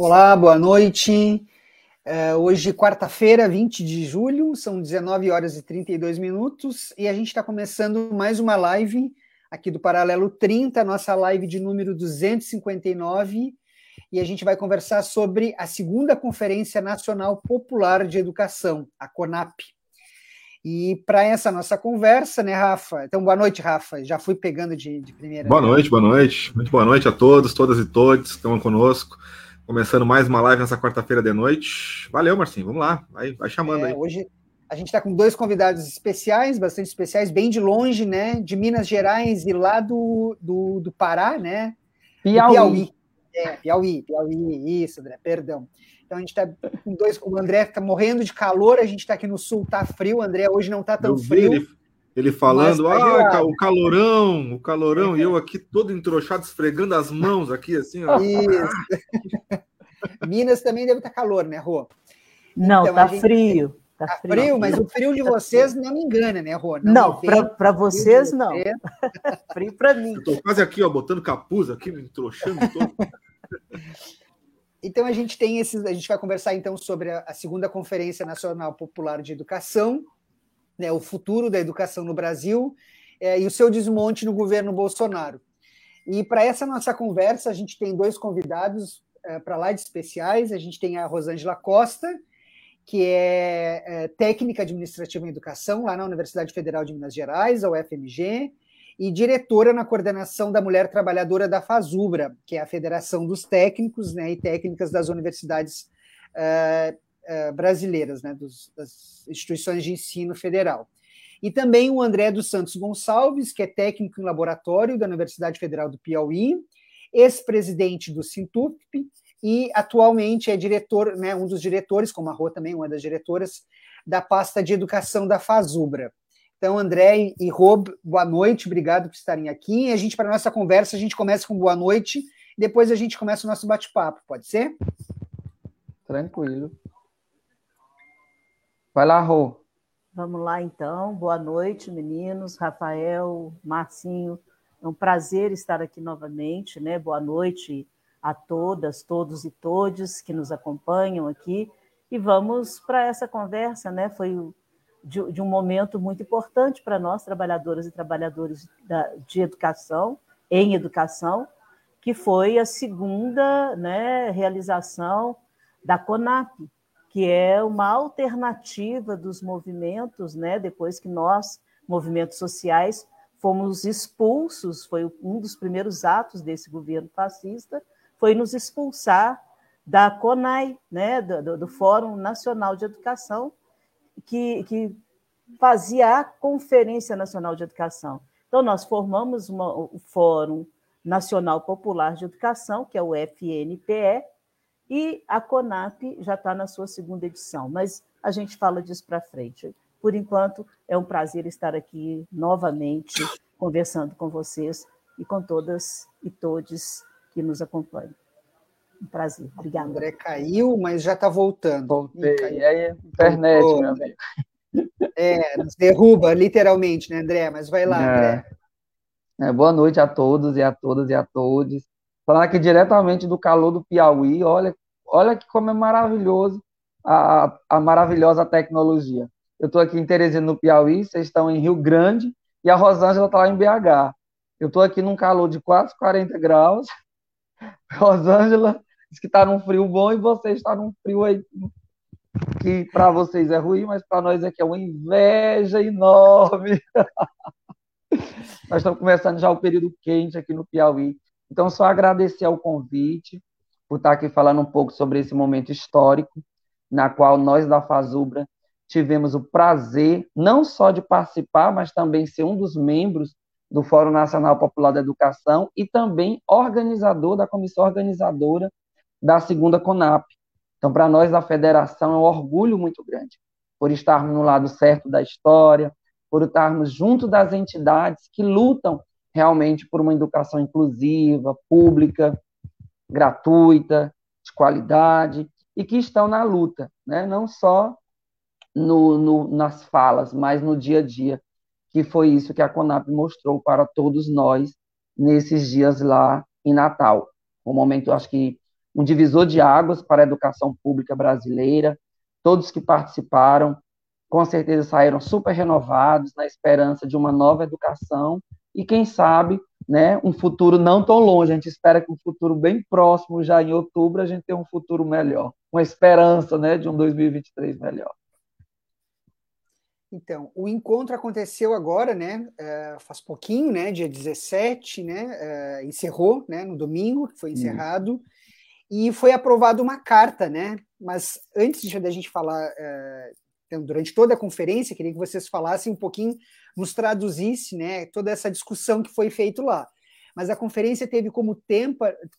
Olá, boa noite. Uh, hoje, quarta-feira, 20 de julho, são 19 horas e 32 minutos, e a gente está começando mais uma live aqui do Paralelo 30, nossa live de número 259, e a gente vai conversar sobre a segunda Conferência Nacional Popular de Educação, a CONAP. E para essa nossa conversa, né, Rafa? Então, boa noite, Rafa. Já fui pegando de, de primeira. Boa noite, boa noite. Muito boa noite a todos, todas e todos que estão conosco. Começando mais uma live nessa quarta-feira de noite. Valeu, Marcinho. Vamos lá. Vai, vai chamando é, aí. Hoje a gente está com dois convidados especiais, bastante especiais, bem de longe, né? De Minas Gerais e lá do, do, do Pará, né? Piauí. Piauí. É, Piauí, Piauí, isso, André, perdão. Então a gente está com dois. O André está morrendo de calor, a gente está aqui no sul, tá frio. O André hoje não está tão Eu frio. Ele, ele falando, tá ah, o calorão, o calorão, e eu aqui todo entrochado, esfregando as mãos aqui, assim, ó. Isso. Minas também deve estar calor, né, Rô? Não, então, tá gente... frio. Tá, tá frio, frio, mas o frio de tá vocês não me engana, né, Rô? Não, não para vocês não. frio para mim. Eu tô quase aqui, ó, botando capuz aqui, me trouxando todo. Então a gente tem esses, a gente vai conversar então sobre a, a, segunda Conferência Nacional Popular de Educação, né, o futuro da educação no Brasil é, e o seu desmonte no governo Bolsonaro. E para essa nossa conversa a gente tem dois convidados é, para lá de especiais. A gente tem a Rosângela Costa, que é, é técnica administrativa em educação lá na Universidade Federal de Minas Gerais, a UFMG, e diretora na coordenação da Mulher Trabalhadora da FASUBRA, que é a Federação dos Técnicos né, e Técnicas das Universidades uh, uh, Brasileiras, né, dos, das instituições de ensino federal. E também o André dos Santos Gonçalves, que é técnico em laboratório da Universidade Federal do Piauí, ex-presidente do Sintup e atualmente é diretor, né, um dos diretores, como a Rô também, uma das diretoras, da pasta de educação da FASUBRA. Então, André e Rob, boa noite, obrigado por estarem aqui. E a gente, para a nossa conversa, a gente começa com boa noite, depois a gente começa o nosso bate-papo, pode ser? Tranquilo. Vai lá, Rô. Vamos lá, então. Boa noite, meninos. Rafael, Marcinho, é um prazer estar aqui novamente, né? Boa noite a todas, todos e todes que nos acompanham aqui. E vamos para essa conversa, né? Foi de, de um momento muito importante para nós, trabalhadoras e trabalhadores da, de educação, em educação, que foi a segunda né, realização da CONAP, que é uma alternativa dos movimentos, né, depois que nós, movimentos sociais, fomos expulsos, foi um dos primeiros atos desse governo fascista, foi nos expulsar da CONAI, né, do, do Fórum Nacional de Educação, que, que fazia a Conferência Nacional de Educação. Então, nós formamos uma, o Fórum Nacional Popular de Educação, que é o FNPE, e a CONAP já está na sua segunda edição, mas a gente fala disso para frente. Por enquanto, é um prazer estar aqui novamente conversando com vocês e com todas e todos que nos acompanham. Um prazer. Obrigada. André caiu, mas já está voltando. Voltei. E aí, internet, Voltou. meu amigo. É, nos derruba, literalmente, né, André? Mas vai lá, é. André. É, boa noite a todos e a todas e a todos. Falando aqui diretamente do calor do Piauí, olha, olha que como é maravilhoso a, a maravilhosa tecnologia. Eu estou aqui em Teresina, no Piauí, vocês estão em Rio Grande e a Rosângela está lá em BH. Eu estou aqui num calor de quase 40 graus. Rosângela diz que está num frio bom e você está num frio aí que para vocês é ruim, mas para nós aqui é uma inveja enorme. nós estamos começando já o período quente aqui no Piauí. Então, só agradecer ao convite, por estar aqui falando um pouco sobre esse momento histórico, na qual nós da Fazubra tivemos o prazer não só de participar, mas também ser um dos membros do Fórum Nacional Popular da Educação e também organizador da comissão organizadora da segunda CONAP. Então, para nós da federação é um orgulho muito grande por estarmos no lado certo da história, por estarmos junto das entidades que lutam realmente por uma educação inclusiva, pública, gratuita, de qualidade e que estão na luta, né? não só no, no, nas falas, mas no dia a dia, que foi isso que a Conap mostrou para todos nós nesses dias lá em Natal. Um momento, acho que, um divisor de águas para a educação pública brasileira. Todos que participaram, com certeza, saíram super renovados, na esperança de uma nova educação e, quem sabe, né, um futuro não tão longe. A gente espera que um futuro bem próximo, já em outubro, a gente tenha um futuro melhor, uma esperança né, de um 2023 melhor. Então, o encontro aconteceu agora, né? Uh, faz pouquinho, né? Dia 17, né? Uh, encerrou, né? No domingo, foi encerrado. E foi aprovada uma carta, né? Mas antes da gente falar, uh, então, durante toda a conferência, queria que vocês falassem um pouquinho, nos traduzisse, né? Toda essa discussão que foi feita lá. Mas a conferência teve como,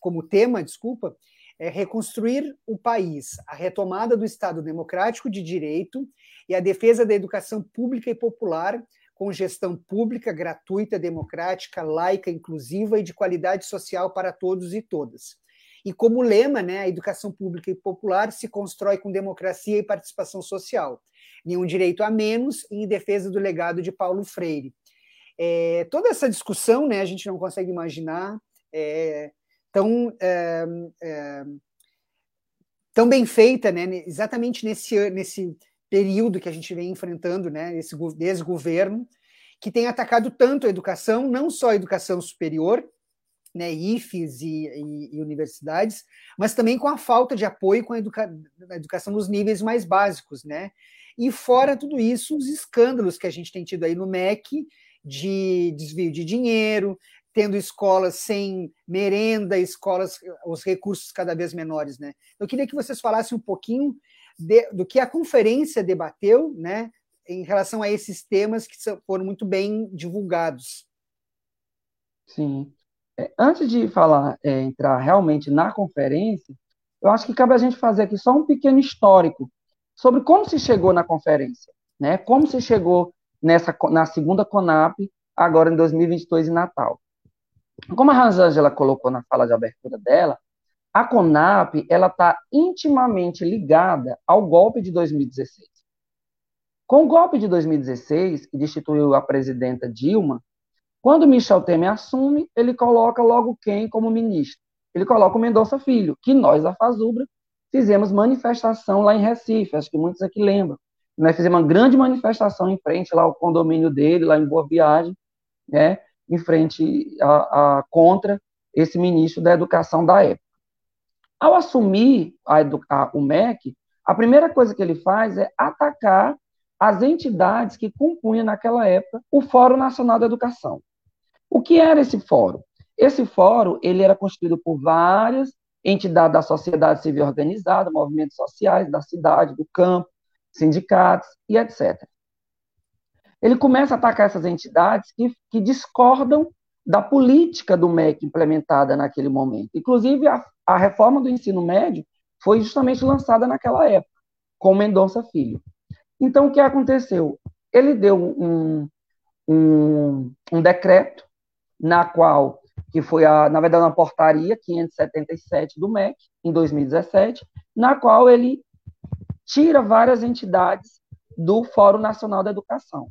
como tema, desculpa, é reconstruir o país, a retomada do Estado democrático de direito e a defesa da educação pública e popular, com gestão pública, gratuita, democrática, laica, inclusiva e de qualidade social para todos e todas. E como lema, né, a educação pública e popular se constrói com democracia e participação social. Nenhum direito a menos em defesa do legado de Paulo Freire. É, toda essa discussão, né, a gente não consegue imaginar é, tão, é, é, tão bem feita, né, exatamente nesse, nesse período que a gente vem enfrentando, né, esse desgoverno, que tem atacado tanto a educação, não só a educação superior, né, IFES e, e, e, universidades, mas também com a falta de apoio com a, educa educação nos níveis mais básicos, né? E fora tudo isso, os escândalos que a gente tem tido aí no MEC de desvio de dinheiro, tendo escolas sem merenda, escolas, os recursos cada vez menores, né? Eu queria que vocês falassem um pouquinho de, do que a conferência debateu, né, em relação a esses temas que foram muito bem divulgados. Sim. É, antes de falar, é, entrar realmente na conferência, eu acho que cabe a gente fazer aqui só um pequeno histórico sobre como se chegou na conferência, né? Como se chegou nessa na segunda Conap agora em 2022 em Natal. Como a Rosângela colocou na fala de abertura dela, a CONAP ela está intimamente ligada ao golpe de 2016. Com o golpe de 2016, que destituiu a presidenta Dilma, quando Michel Temer assume, ele coloca logo quem como ministro? Ele coloca o Mendonça Filho, que nós, da Fazubra, fizemos manifestação lá em Recife, acho que muitos aqui lembram. Nós fizemos uma grande manifestação em frente lá ao condomínio dele, lá em Boa Viagem, né? em frente a, a, contra esse ministro da Educação da época. Ao assumir a, a, o MEC, a primeira coisa que ele faz é atacar as entidades que compunham naquela época o Fórum Nacional da Educação. O que era esse fórum? Esse fórum ele era constituído por várias entidades da sociedade civil organizada, movimentos sociais da cidade, do campo, sindicatos e etc ele começa a atacar essas entidades que, que discordam da política do MEC implementada naquele momento. Inclusive, a, a reforma do ensino médio foi justamente lançada naquela época, com Mendonça Filho. Então, o que aconteceu? Ele deu um, um, um decreto, na qual, que foi, a, na verdade, uma portaria 577 do MEC, em 2017, na qual ele tira várias entidades do Fórum Nacional da Educação.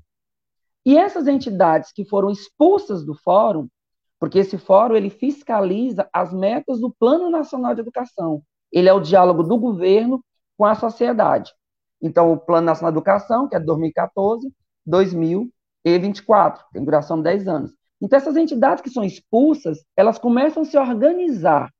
E essas entidades que foram expulsas do fórum, porque esse fórum ele fiscaliza as metas do Plano Nacional de Educação. Ele é o diálogo do governo com a sociedade. Então, o Plano Nacional de Educação, que é de 2014, 2024, tem duração de 10 anos. Então, essas entidades que são expulsas, elas começam a se organizar.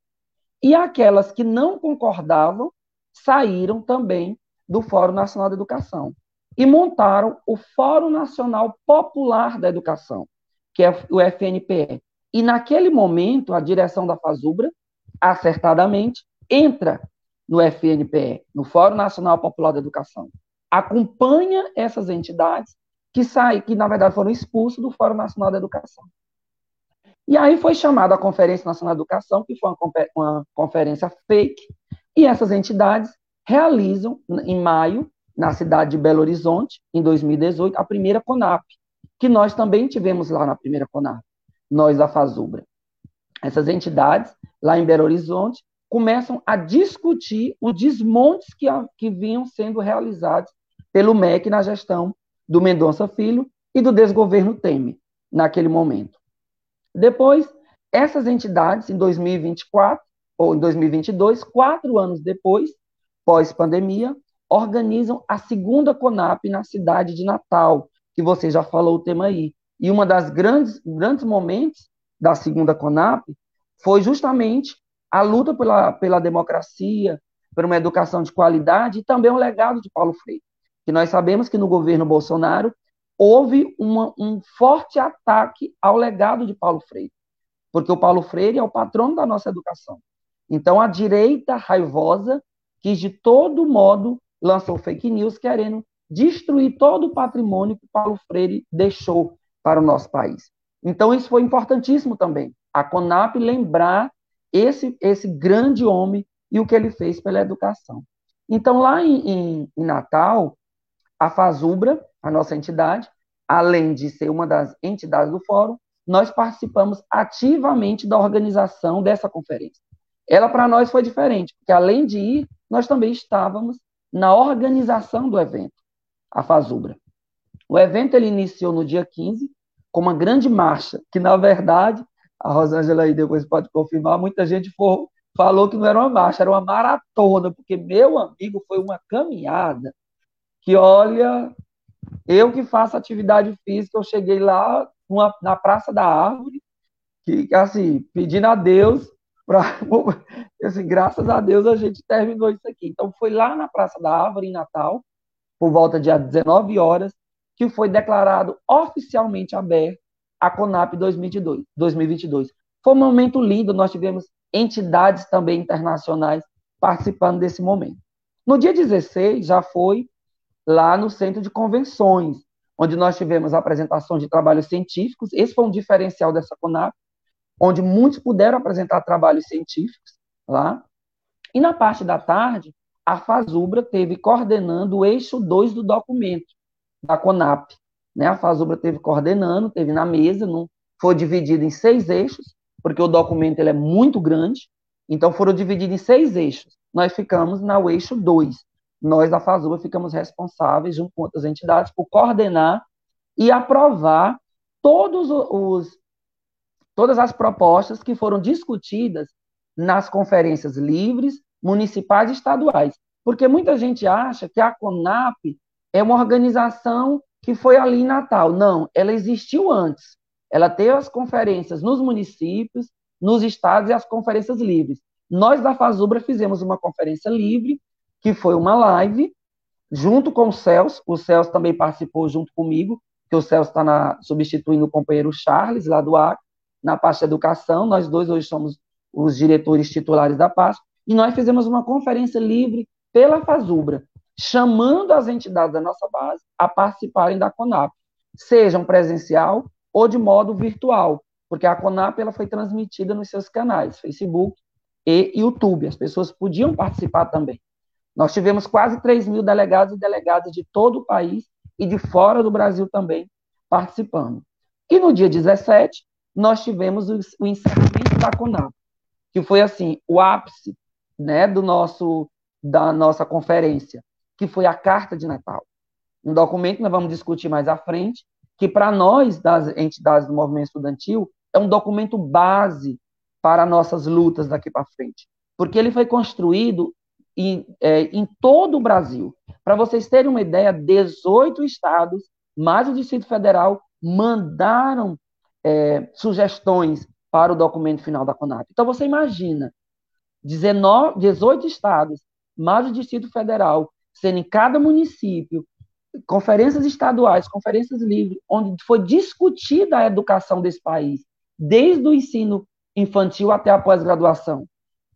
E aquelas que não concordavam saíram também do Fórum Nacional de Educação e montaram o Fórum Nacional Popular da Educação, que é o FNPE. E naquele momento, a direção da Fazubra, acertadamente, entra no FNPE, no Fórum Nacional Popular da Educação, acompanha essas entidades que saem, que na verdade foram expulsos do Fórum Nacional da Educação. E aí foi chamada a Conferência Nacional da Educação, que foi uma, uma conferência fake, e essas entidades realizam, em maio, na cidade de Belo Horizonte, em 2018, a primeira CONAP, que nós também tivemos lá na primeira CONAP, nós da Fazubra. Essas entidades, lá em Belo Horizonte, começam a discutir os desmontes que, que vinham sendo realizados pelo MEC na gestão do Mendonça Filho e do desgoverno Temer, naquele momento. Depois, essas entidades, em 2024 ou em 2022, quatro anos depois, pós-pandemia, organizam a segunda CONAP na cidade de Natal, que você já falou o tema aí. E uma das grandes grandes momentos da segunda CONAP foi justamente a luta pela, pela democracia, por uma educação de qualidade e também o legado de Paulo Freire. Que nós sabemos que no governo Bolsonaro houve uma, um forte ataque ao legado de Paulo Freire, porque o Paulo Freire é o patrono da nossa educação. Então a direita raivosa quis de todo modo lançou fake news querendo destruir todo o patrimônio que Paulo Freire deixou para o nosso país. Então isso foi importantíssimo também. A CONAP lembrar esse, esse grande homem e o que ele fez pela educação. Então, lá em, em, em Natal, a Fazubra, a nossa entidade, além de ser uma das entidades do fórum, nós participamos ativamente da organização dessa conferência. Ela, para nós, foi diferente, porque além de ir, nós também estávamos na organização do evento, a Fazubra. O evento ele iniciou no dia 15, com uma grande marcha, que, na verdade, a Rosângela aí depois pode confirmar, muita gente for, falou que não era uma marcha, era uma maratona, porque, meu amigo, foi uma caminhada que, olha, eu que faço atividade física, eu cheguei lá numa, na Praça da Árvore, que, assim, pedindo a Deus, pra, assim, graças a Deus a gente terminou isso aqui. Então, foi lá na Praça da Árvore, em Natal, por volta de 19 horas, que foi declarado oficialmente aberto a CONAP 2022, 2022. Foi um momento lindo, nós tivemos entidades também internacionais participando desse momento. No dia 16, já foi lá no Centro de Convenções, onde nós tivemos apresentação de trabalhos científicos. Esse foi um diferencial dessa CONAP, onde muitos puderam apresentar trabalhos científicos lá. E na parte da tarde, a Fazubra teve coordenando o eixo 2 do documento da CONAP, né? A Fazubra teve coordenando, teve na mesa, não, foi dividido em seis eixos, porque o documento ele é muito grande, então foram divididos em seis eixos. Nós ficamos no eixo 2. Nós, da Fazubra, ficamos responsáveis, junto com outras entidades, por coordenar e aprovar todos os, todas as propostas que foram discutidas nas conferências livres, municipais e estaduais. Porque muita gente acha que a CONAP é uma organização que foi ali em Natal. Não, ela existiu antes. Ela teve as conferências nos municípios, nos estados e as conferências livres. Nós da Fazubra fizemos uma conferência livre, que foi uma live, junto com o Celso. O Celso também participou junto comigo, que o Celso está substituindo o companheiro Charles, lá do Acre, na parte de educação. Nós dois hoje somos os diretores titulares da pasta. E nós fizemos uma conferência livre pela Fazubra, chamando as entidades da nossa base a participarem da CONAP, sejam presencial ou de modo virtual, porque a CONAP ela foi transmitida nos seus canais, Facebook e YouTube. As pessoas podiam participar também. Nós tivemos quase 3 mil delegados e delegadas de todo o país e de fora do Brasil também participando. E no dia 17, nós tivemos o, encerramento da CONAP, que foi assim, o ápice né, do nosso da nossa conferência, que foi a Carta de Natal. Um documento que nós vamos discutir mais à frente, que para nós, das entidades do movimento estudantil, é um documento base para nossas lutas daqui para frente. Porque ele foi construído em, é, em todo o Brasil. Para vocês terem uma ideia, 18 estados, mais o Distrito Federal, mandaram é, sugestões para o documento final da CONAP. Então, você imagina, 19, 18 estados, mais o Distrito Federal, sendo em cada município conferências estaduais, conferências livres, onde foi discutida a educação desse país. desde o ensino infantil até a pós-graduação.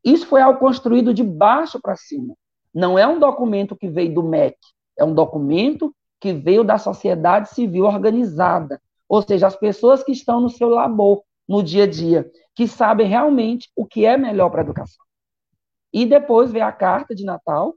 Isso foi algo construído de baixo para cima. Não é um documento que veio do MEC, é um documento que veio da sociedade civil organizada, ou seja, as pessoas que estão no seu labor, no dia a dia, que sabem realmente o que é melhor para a educação. E depois vem a carta de Natal,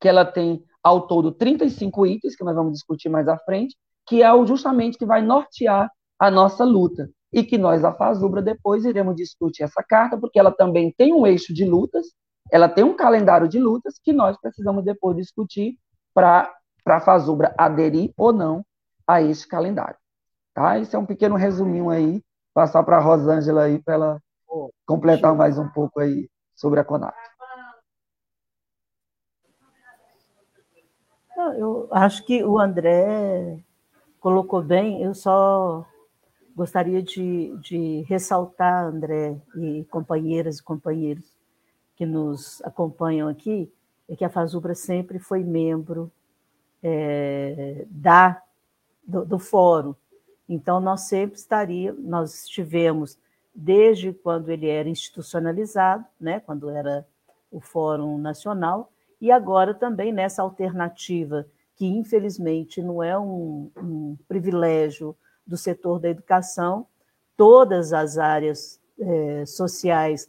que ela tem ao todo 35 itens, que nós vamos discutir mais à frente, que é o justamente que vai nortear a nossa luta. E que nós, a Fazubra, depois iremos discutir essa carta, porque ela também tem um eixo de lutas, ela tem um calendário de lutas que nós precisamos depois discutir para a Fazubra aderir ou não a esse calendário. Tá? Esse é um pequeno resuminho aí, passar para a Rosângela aí para ela completar mais um pouco aí sobre a CONAP. Eu acho que o André colocou bem, eu só gostaria de, de ressaltar, André, e companheiras e companheiros que nos acompanham aqui, é que a Fazubra sempre foi membro é, da, do, do fórum. Então, nós sempre estaríamos, nós estivemos desde quando ele era institucionalizado, né, quando era o Fórum Nacional, e agora também nessa alternativa, que infelizmente não é um, um privilégio do setor da educação, todas as áreas é, sociais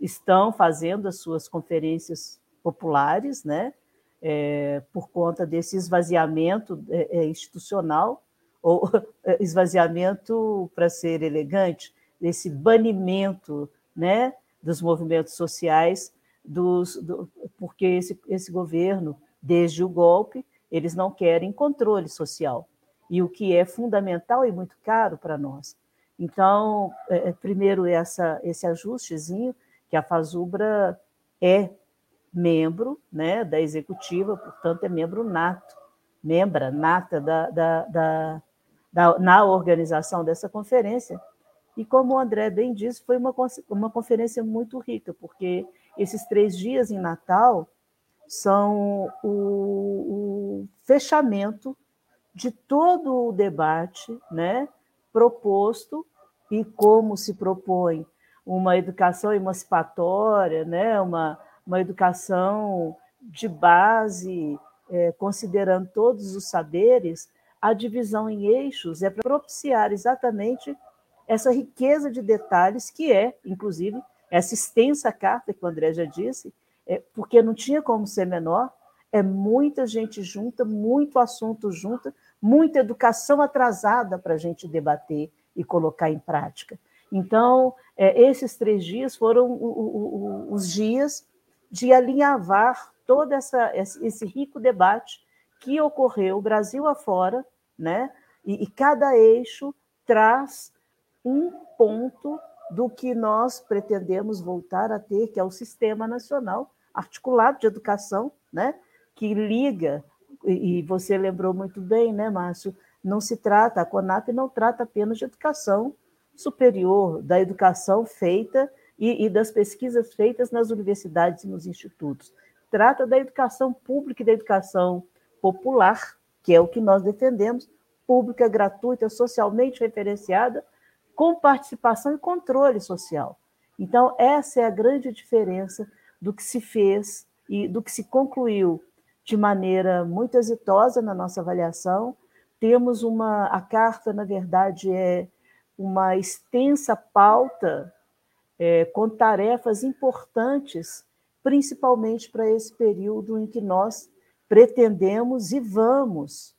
estão fazendo as suas conferências populares, né, é, por conta desse esvaziamento é, é institucional, ou esvaziamento, para ser elegante, desse banimento né, dos movimentos sociais, dos, do, porque esse, esse governo, desde o golpe, eles não querem controle social, e o que é fundamental e muito caro para nós. Então, é, é, primeiro, essa, esse ajustezinho, que a Fazubra é membro né, da executiva, portanto, é membro nato, membra nata da, da, da, da, na organização dessa conferência, e como o André bem disse, foi uma, uma conferência muito rica, porque esses três dias em Natal são o, o fechamento de todo o debate né, proposto e como se propõe uma educação emancipatória, né, uma, uma educação de base, é, considerando todos os saberes, a divisão em eixos é para propiciar exatamente essa riqueza de detalhes que é, inclusive, essa extensa carta que o André já disse, é, porque não tinha como ser menor, é muita gente junta, muito assunto junto, muita educação atrasada para a gente debater e colocar em prática. Então, é, esses três dias foram os dias de alinhavar todo essa, esse rico debate que ocorreu Brasil afora, né? e, e cada eixo traz um ponto do que nós pretendemos voltar a ter, que é o Sistema Nacional Articulado de Educação, né? que liga, e você lembrou muito bem, né, Márcio? Não se trata, a CONAP não trata apenas de educação superior, da educação feita e, e das pesquisas feitas nas universidades e nos institutos. Trata da educação pública e da educação popular, que é o que nós defendemos, pública, gratuita, socialmente referenciada, com participação e controle social. Então, essa é a grande diferença do que se fez e do que se concluiu de maneira muito exitosa na nossa avaliação. Temos uma. A carta, na verdade, é uma extensa pauta é, com tarefas importantes, principalmente para esse período em que nós pretendemos e vamos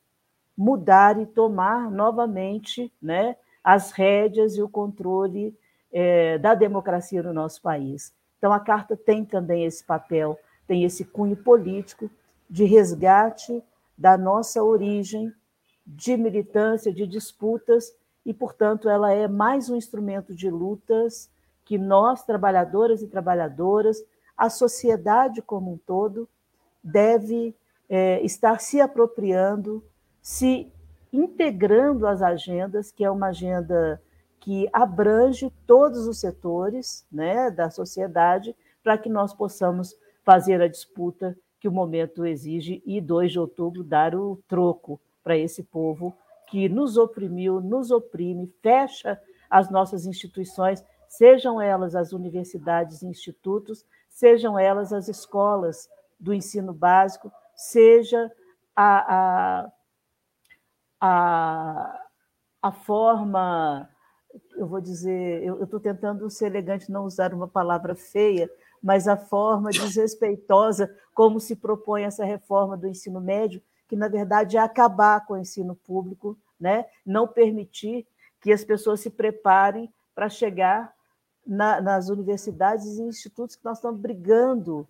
mudar e tomar novamente né, as rédeas e o controle é, da democracia no nosso país. Então, a Carta tem também esse papel, tem esse cunho político de resgate da nossa origem, de militância, de disputas, e, portanto, ela é mais um instrumento de lutas que nós, trabalhadoras e trabalhadoras, a sociedade como um todo, deve é, estar se apropriando, se integrando as agendas, que é uma agenda que abrange todos os setores né, da sociedade, para que nós possamos fazer a disputa que o momento exige e 2 de outubro dar o troco para esse povo que nos oprimiu, nos oprime, fecha as nossas instituições, sejam elas as universidades e institutos, sejam elas as escolas do ensino básico, seja a, a, a, a forma, eu vou dizer, eu estou tentando ser elegante, não usar uma palavra feia, mas a forma desrespeitosa como se propõe essa reforma do ensino médio, que na verdade é acabar com o ensino público, né? não permitir que as pessoas se preparem para chegar na, nas universidades e institutos que nós estamos brigando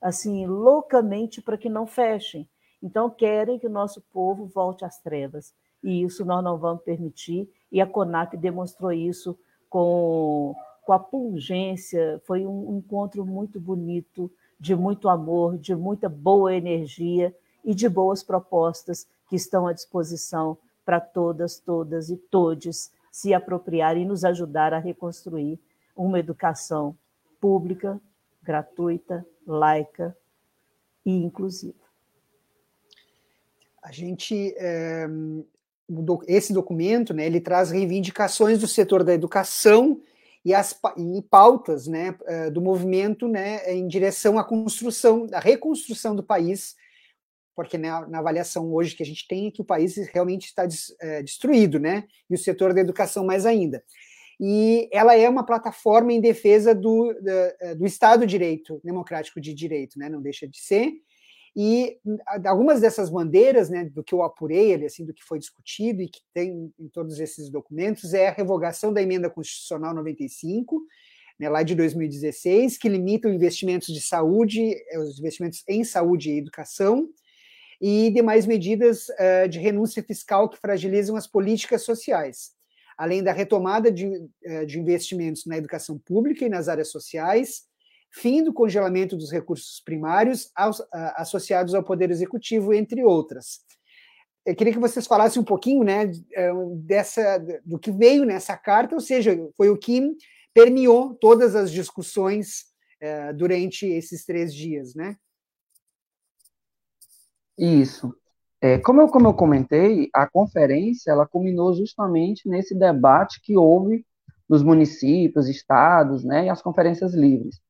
assim loucamente para que não fechem. Então querem que o nosso povo volte às trevas e isso nós não vamos permitir. E a CONAC demonstrou isso com, com a pungência. Foi um encontro muito bonito, de muito amor, de muita boa energia e de boas propostas que estão à disposição para todas, todas e todes se apropriarem e nos ajudar a reconstruir uma educação pública, gratuita, laica e inclusiva. A gente, é, esse documento, né, ele traz reivindicações do setor da educação e as e pautas, né, eh, do movimento, né, em direção à construção, à reconstrução do país porque na, na, avaliação hoje que a gente tem é que o país realmente está des, é, destruído, né? E o setor da educação mais ainda. E ela é uma plataforma em defesa do, do, do Estado de Direito, democrático de direito, né? Não deixa de ser. E algumas dessas bandeiras, né, do que eu apurei, assim, do que foi discutido e que tem em todos esses documentos, é a revogação da emenda constitucional 95, né, lá de 2016, que limita os investimentos de saúde, os investimentos em saúde e educação, e demais medidas uh, de renúncia fiscal que fragilizam as políticas sociais, além da retomada de, uh, de investimentos na educação pública e nas áreas sociais, fim do congelamento dos recursos primários associados ao Poder Executivo, entre outras. Eu queria que vocês falassem um pouquinho né, dessa, do que veio nessa carta, ou seja, foi o que permeou todas as discussões durante esses três dias, né? Isso. É, como, eu, como eu comentei, a conferência ela culminou justamente nesse debate que houve nos municípios, estados, né, e as conferências livres.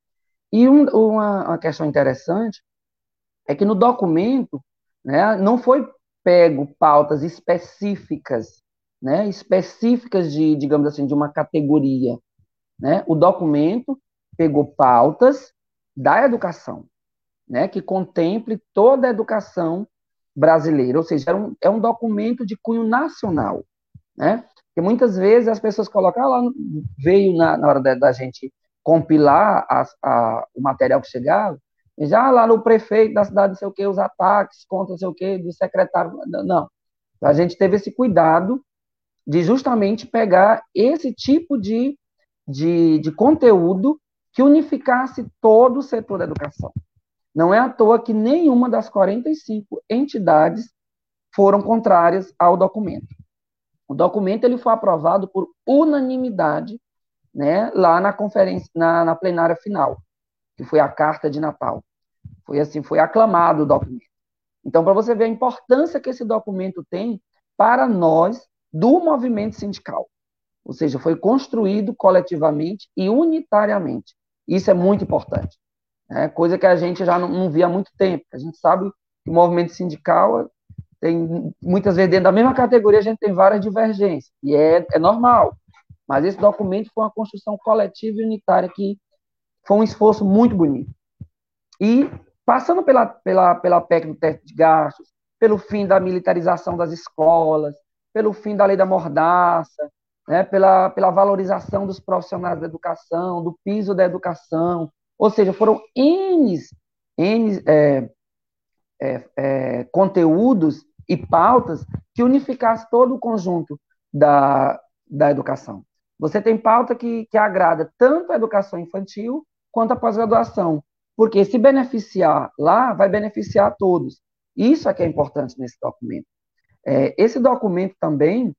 E um, uma, uma, questão interessante é que no documento né, não foi pego pautas específicas, né, específicas de, digamos assim, de uma categoria. Né? O documento pegou pautas da educação, né, que contemple toda a educação brasileira, ou seja, é um, é um documento de cunho nacional, né? Porque muitas vezes as pessoas colocam, ah, lá veio na, na hora da, da gente compilar a, a, o material que chegava, já ah, lá no prefeito da cidade, não sei o que, os ataques contra não sei o que, do secretário, não. A gente teve esse cuidado de justamente pegar esse tipo de, de, de conteúdo que unificasse todo o setor da educação. Não é à toa que nenhuma das 45 entidades foram contrárias ao documento. O documento ele foi aprovado por unanimidade né, lá na conferência, na, na plenária final, que foi a carta de Natal. Foi assim, foi aclamado o documento. Então, para você ver a importância que esse documento tem para nós do movimento sindical. Ou seja, foi construído coletivamente e unitariamente. Isso é muito importante né? coisa que a gente já não, não via há muito tempo. A gente sabe que o movimento sindical tem, muitas vezes, dentro da mesma categoria, a gente tem várias divergências, e é, é normal. Mas esse documento foi uma construção coletiva e unitária que foi um esforço muito bonito. E passando pela, pela, pela PEC do teto de gastos, pelo fim da militarização das escolas, pelo fim da lei da mordaça, né, pela, pela valorização dos profissionais da educação, do piso da educação, ou seja, foram N, N é, é, é, conteúdos e pautas que unificassem todo o conjunto da, da educação. Você tem pauta que, que agrada tanto a educação infantil quanto a pós-graduação, porque se beneficiar lá, vai beneficiar a todos. Isso é que é importante nesse documento. É, esse documento também,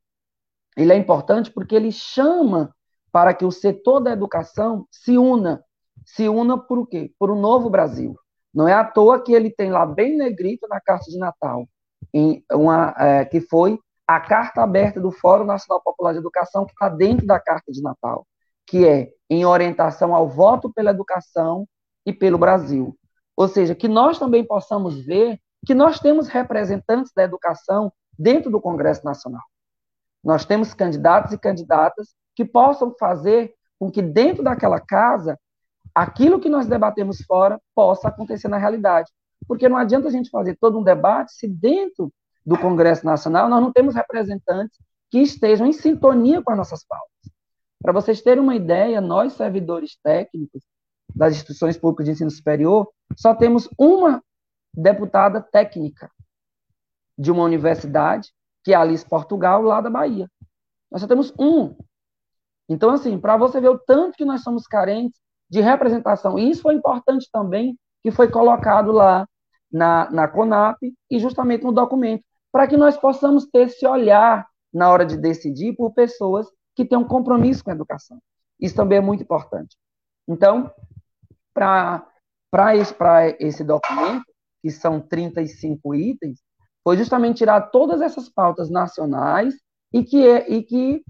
ele é importante porque ele chama para que o setor da educação se una se una por quê? Por um novo Brasil. Não é à toa que ele tem lá bem negrito na carta de Natal, em uma, é, que foi a carta aberta do Fórum Nacional Popular de Educação, que está dentro da Carta de Natal, que é em orientação ao voto pela educação e pelo Brasil. Ou seja, que nós também possamos ver que nós temos representantes da educação dentro do Congresso Nacional. Nós temos candidatos e candidatas que possam fazer com que dentro daquela casa aquilo que nós debatemos fora possa acontecer na realidade. Porque não adianta a gente fazer todo um debate se dentro do Congresso Nacional nós não temos representantes que estejam em sintonia com as nossas pautas. Para vocês terem uma ideia, nós, servidores técnicos das instituições públicas de ensino superior, só temos uma deputada técnica de uma universidade, que é a Alice Portugal, lá da Bahia. Nós só temos um. Então, assim, para você ver o tanto que nós somos carentes de representação, e isso foi importante também, que foi colocado lá na, na CONAP e justamente no documento, para que nós possamos ter esse olhar na hora de decidir por pessoas que têm um compromisso com a educação. Isso também é muito importante. Então, para esse, esse documento, que são 35 itens, foi justamente tirar todas essas pautas nacionais e que, é, e que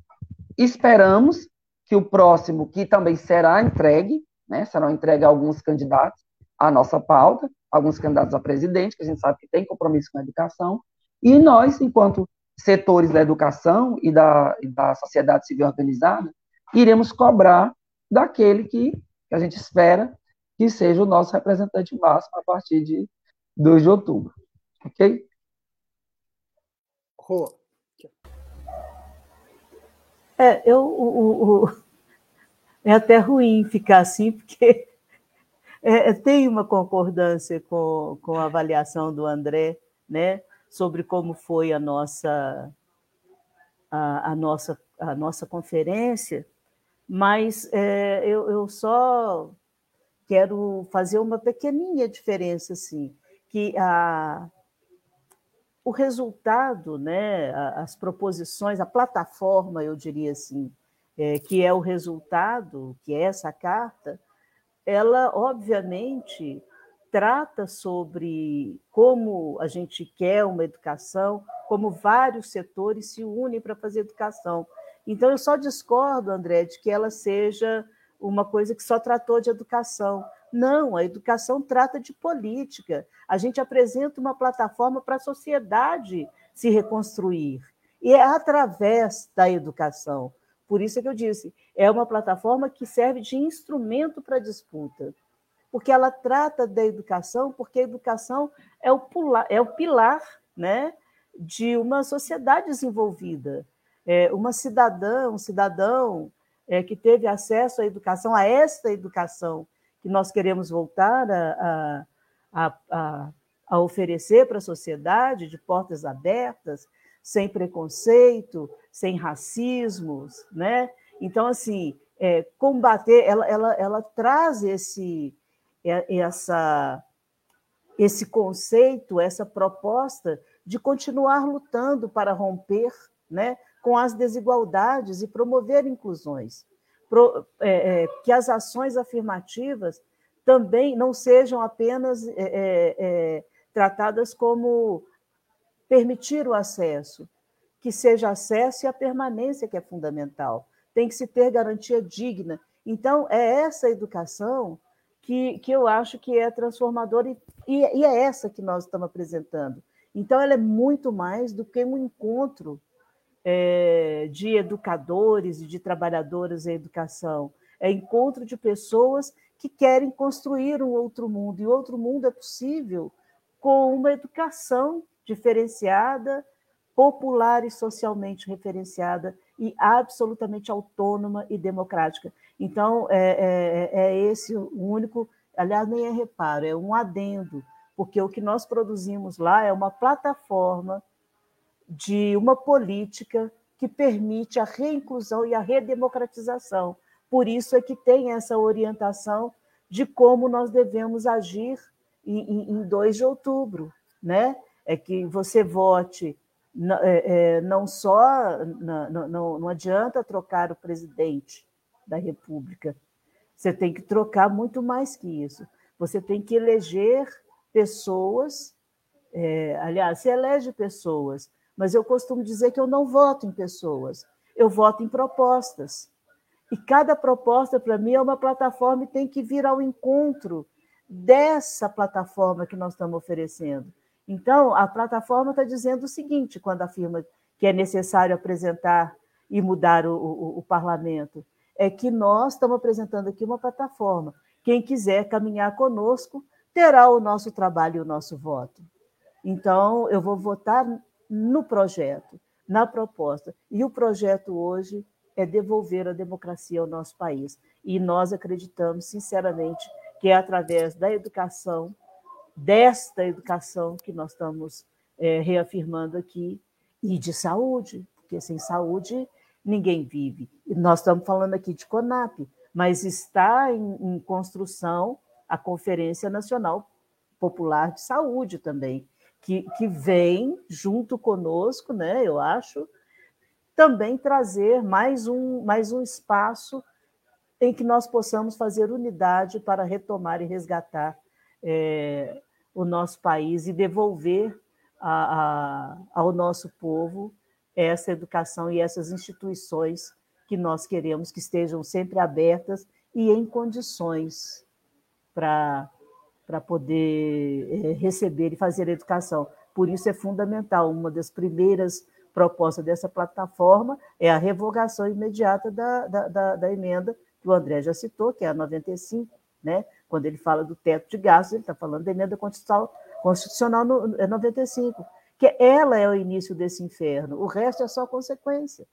esperamos que o próximo, que também será entregue, né, serão entregues alguns candidatos à nossa pauta, alguns candidatos a presidente, que a gente sabe que tem compromisso com a educação, e nós, enquanto setores da educação e da, e da sociedade civil organizada, iremos cobrar daquele que, que a gente espera que seja o nosso representante máximo a partir de 2 de outubro. Ok? Rô. É, eu, o, o, é até ruim ficar assim, porque é, é, tem uma concordância com, com a avaliação do André, né, sobre como foi a nossa, a, a nossa, a nossa conferência, mas é, eu, eu só quero fazer uma pequeninha diferença, assim, que a, o resultado, né, as proposições, a plataforma, eu diria assim, é, que é o resultado, que é essa carta, ela, obviamente, trata sobre como a gente quer uma educação, como vários setores se unem para fazer educação. Então, eu só discordo, André, de que ela seja uma coisa que só tratou de educação. Não, a educação trata de política. A gente apresenta uma plataforma para a sociedade se reconstruir. E é através da educação. Por isso é que eu disse, é uma plataforma que serve de instrumento para a disputa. Porque ela trata da educação, porque a educação é o, é o pilar né, de uma sociedade desenvolvida. É uma cidadã, um cidadão é, que teve acesso à educação, a esta educação que nós queremos voltar a, a, a, a oferecer para a sociedade, de portas abertas, sem preconceito, sem racismos, né? Então, assim, é, combater, ela, ela, ela traz esse, essa, esse conceito, essa proposta de continuar lutando para romper né, com as desigualdades e promover inclusões. Pro, é, é, que as ações afirmativas também não sejam apenas é, é, é, tratadas como permitir o acesso, que seja acesso e a permanência que é fundamental. Tem que se ter garantia digna. Então, é essa educação que, que eu acho que é transformadora e, e é essa que nós estamos apresentando. Então, ela é muito mais do que um encontro é, de educadores e de trabalhadoras em educação. É encontro de pessoas que querem construir um outro mundo. E outro mundo é possível com uma educação diferenciada, popular e socialmente referenciada e absolutamente autônoma e democrática. Então, é, é, é esse o único, aliás, nem é reparo, é um adendo, porque o que nós produzimos lá é uma plataforma de uma política que permite a reinclusão e a redemocratização. Por isso é que tem essa orientação de como nós devemos agir em, em 2 de outubro, né? É que você vote é, é, não só não, não, não adianta trocar o presidente da República, você tem que trocar muito mais que isso. Você tem que eleger pessoas, é, aliás, se elege pessoas mas eu costumo dizer que eu não voto em pessoas, eu voto em propostas. E cada proposta, para mim, é uma plataforma e tem que vir ao encontro dessa plataforma que nós estamos oferecendo. Então, a plataforma está dizendo o seguinte, quando afirma que é necessário apresentar e mudar o, o, o parlamento, é que nós estamos apresentando aqui uma plataforma. Quem quiser caminhar conosco terá o nosso trabalho e o nosso voto. Então, eu vou votar no projeto, na proposta. E o projeto hoje é devolver a democracia ao nosso país. E nós acreditamos, sinceramente, que é através da educação, desta educação que nós estamos é, reafirmando aqui, e de saúde, porque sem saúde ninguém vive. Nós estamos falando aqui de CONAP, mas está em, em construção a Conferência Nacional Popular de Saúde também, que, que vem junto conosco, né, eu acho, também trazer mais um, mais um espaço em que nós possamos fazer unidade para retomar e resgatar é, o nosso país e devolver a, a, ao nosso povo essa educação e essas instituições que nós queremos que estejam sempre abertas e em condições para poder é, receber e fazer educação. Por isso é fundamental, uma das primeiras proposta dessa plataforma é a revogação imediata da, da, da, da emenda que o André já citou, que é a 95, né? quando ele fala do teto de gastos, ele está falando da emenda constitucional, constitucional no, é 95, que ela é o início desse inferno, o resto é só consequência.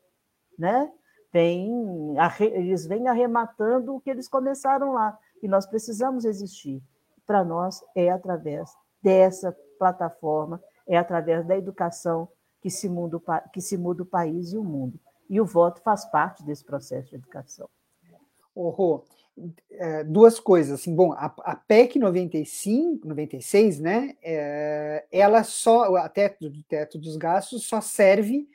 Né? Tem, eles vêm arrematando o que eles começaram lá, e nós precisamos existir. Para nós é através dessa plataforma, é através da educação, que se, muda, que se muda o país e o mundo. E o voto faz parte desse processo de educação. Oh, Rô, é, duas coisas. Assim, bom, a, a, PEC 95, 96, né? É, ela só, o teto, do teto dos gastos só serve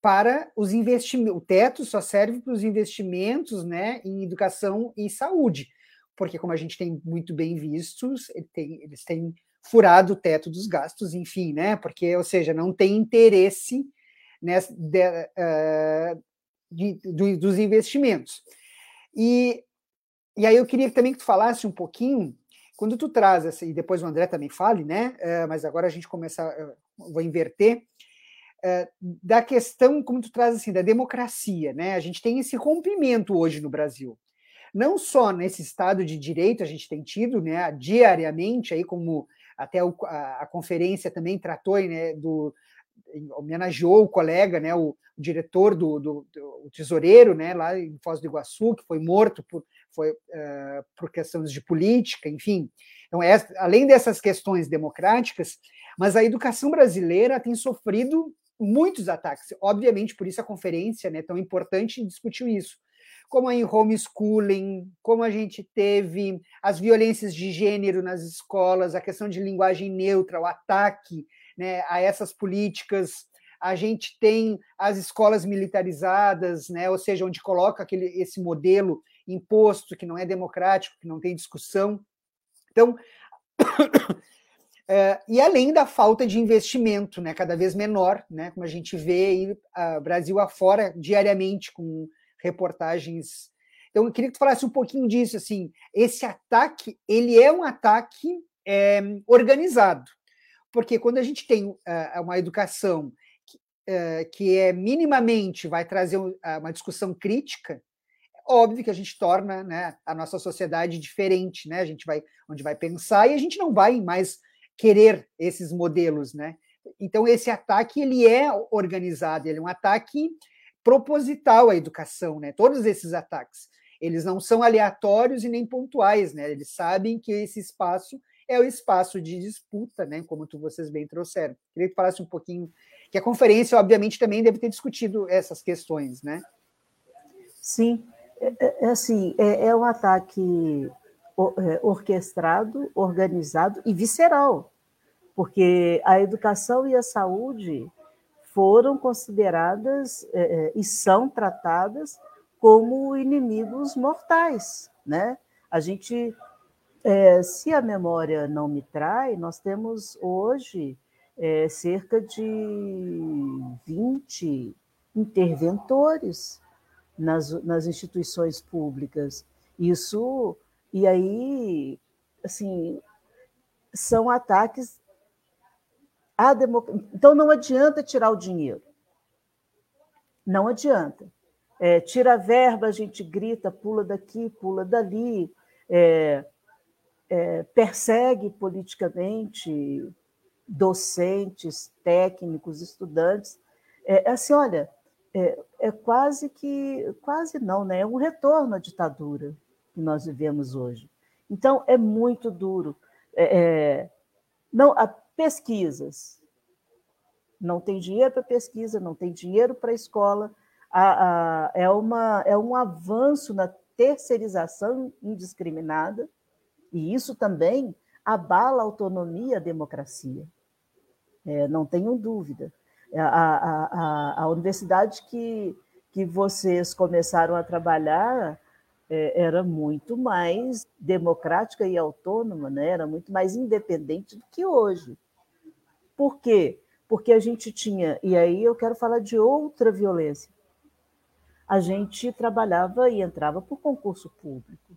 para os investimentos. O teto só serve para os investimentos né, em educação e saúde. Porque, como a gente tem muito bem vistos, ele tem, eles têm furado o teto dos gastos, enfim, né? Porque, ou seja, não tem interesse nessa, de, uh, de, de, dos investimentos. E, e aí eu queria também que tu falasse um pouquinho, quando tu traz essa, e depois o André também fale, né? Uh, mas agora a gente começa, uh, vou inverter, da questão, como tu traz assim, da democracia, né? A gente tem esse rompimento hoje no Brasil não só nesse estado de direito a gente tem tido, né, diariamente aí como até o, a, a, conferência também tratou, né, do, homenageou o colega, né, o, o diretor do, do, do, tesoureiro, né, lá em Foz do Iguaçu, que foi morto por, foi, uh, por questões de política, enfim. Então, é, além dessas questões democráticas, mas a educação brasileira tem sofrido muitos ataques. Obviamente, por isso a conferência, né, tão importante, discutiu isso como em homeschooling, como a gente teve as violências de gênero nas escolas, a questão de linguagem neutra, o ataque né, a essas políticas. A gente tem as escolas militarizadas, né, ou seja, onde coloca aquele, esse modelo imposto que não é democrático, que não tem discussão. Então, é, e além da falta de investimento, né, cada vez menor, né, como a gente vê aí, a Brasil afora diariamente com reportagens. Então, eu queria que tu falasse um pouquinho disso, assim, esse ataque, ele é um ataque é, organizado, porque quando a gente tem uh, uma educação que, que é minimamente vai trazer uma discussão crítica, óbvio que a gente torna né, a nossa sociedade diferente, né? A gente vai onde vai pensar e a gente não vai mais querer esses modelos, né? Então esse ataque ele é organizado, ele é um ataque proposital à educação, né? Todos esses ataques, eles não são aleatórios e nem pontuais, né? Eles sabem que esse espaço é o espaço de disputa, né? Como tu, vocês bem trouxeram. Queria que falasse um pouquinho que a conferência, obviamente, também deve ter discutido essas questões, né? Sim, é, é, é assim, é, é um ataque é, orquestrado, organizado e visceral, porque a educação e a saúde foram consideradas é, e são tratadas como inimigos mortais, né? A gente, se a memória não me trai, nós temos hoje cerca de 20 interventores nas, nas instituições públicas. Isso, e aí, assim, são ataques à democracia. Então, não adianta tirar o dinheiro. Não adianta. É, tira a verba, a gente grita, pula daqui, pula dali, é, é, persegue politicamente docentes, técnicos, estudantes. É assim, olha, é, é, quase que, quase não, né? É um retorno à ditadura que nós vivemos hoje. Então, é muito duro. É, é não, a, pesquisas. Não tem dinheiro para pesquisa, não tem dinheiro para escola. A, a, é, uma, é um avanço na terceirização indiscriminada, e isso também abala a autonomia, a democracia. É, não tenham dúvida. A, a, a, universidade que, que vocês começaram a trabalhar é, era muito mais democrática e autônoma, né? era muito mais independente do que hoje. Por quê? Porque a gente tinha, e aí eu quero falar de outra violência. A gente trabalhava e entrava por concurso público.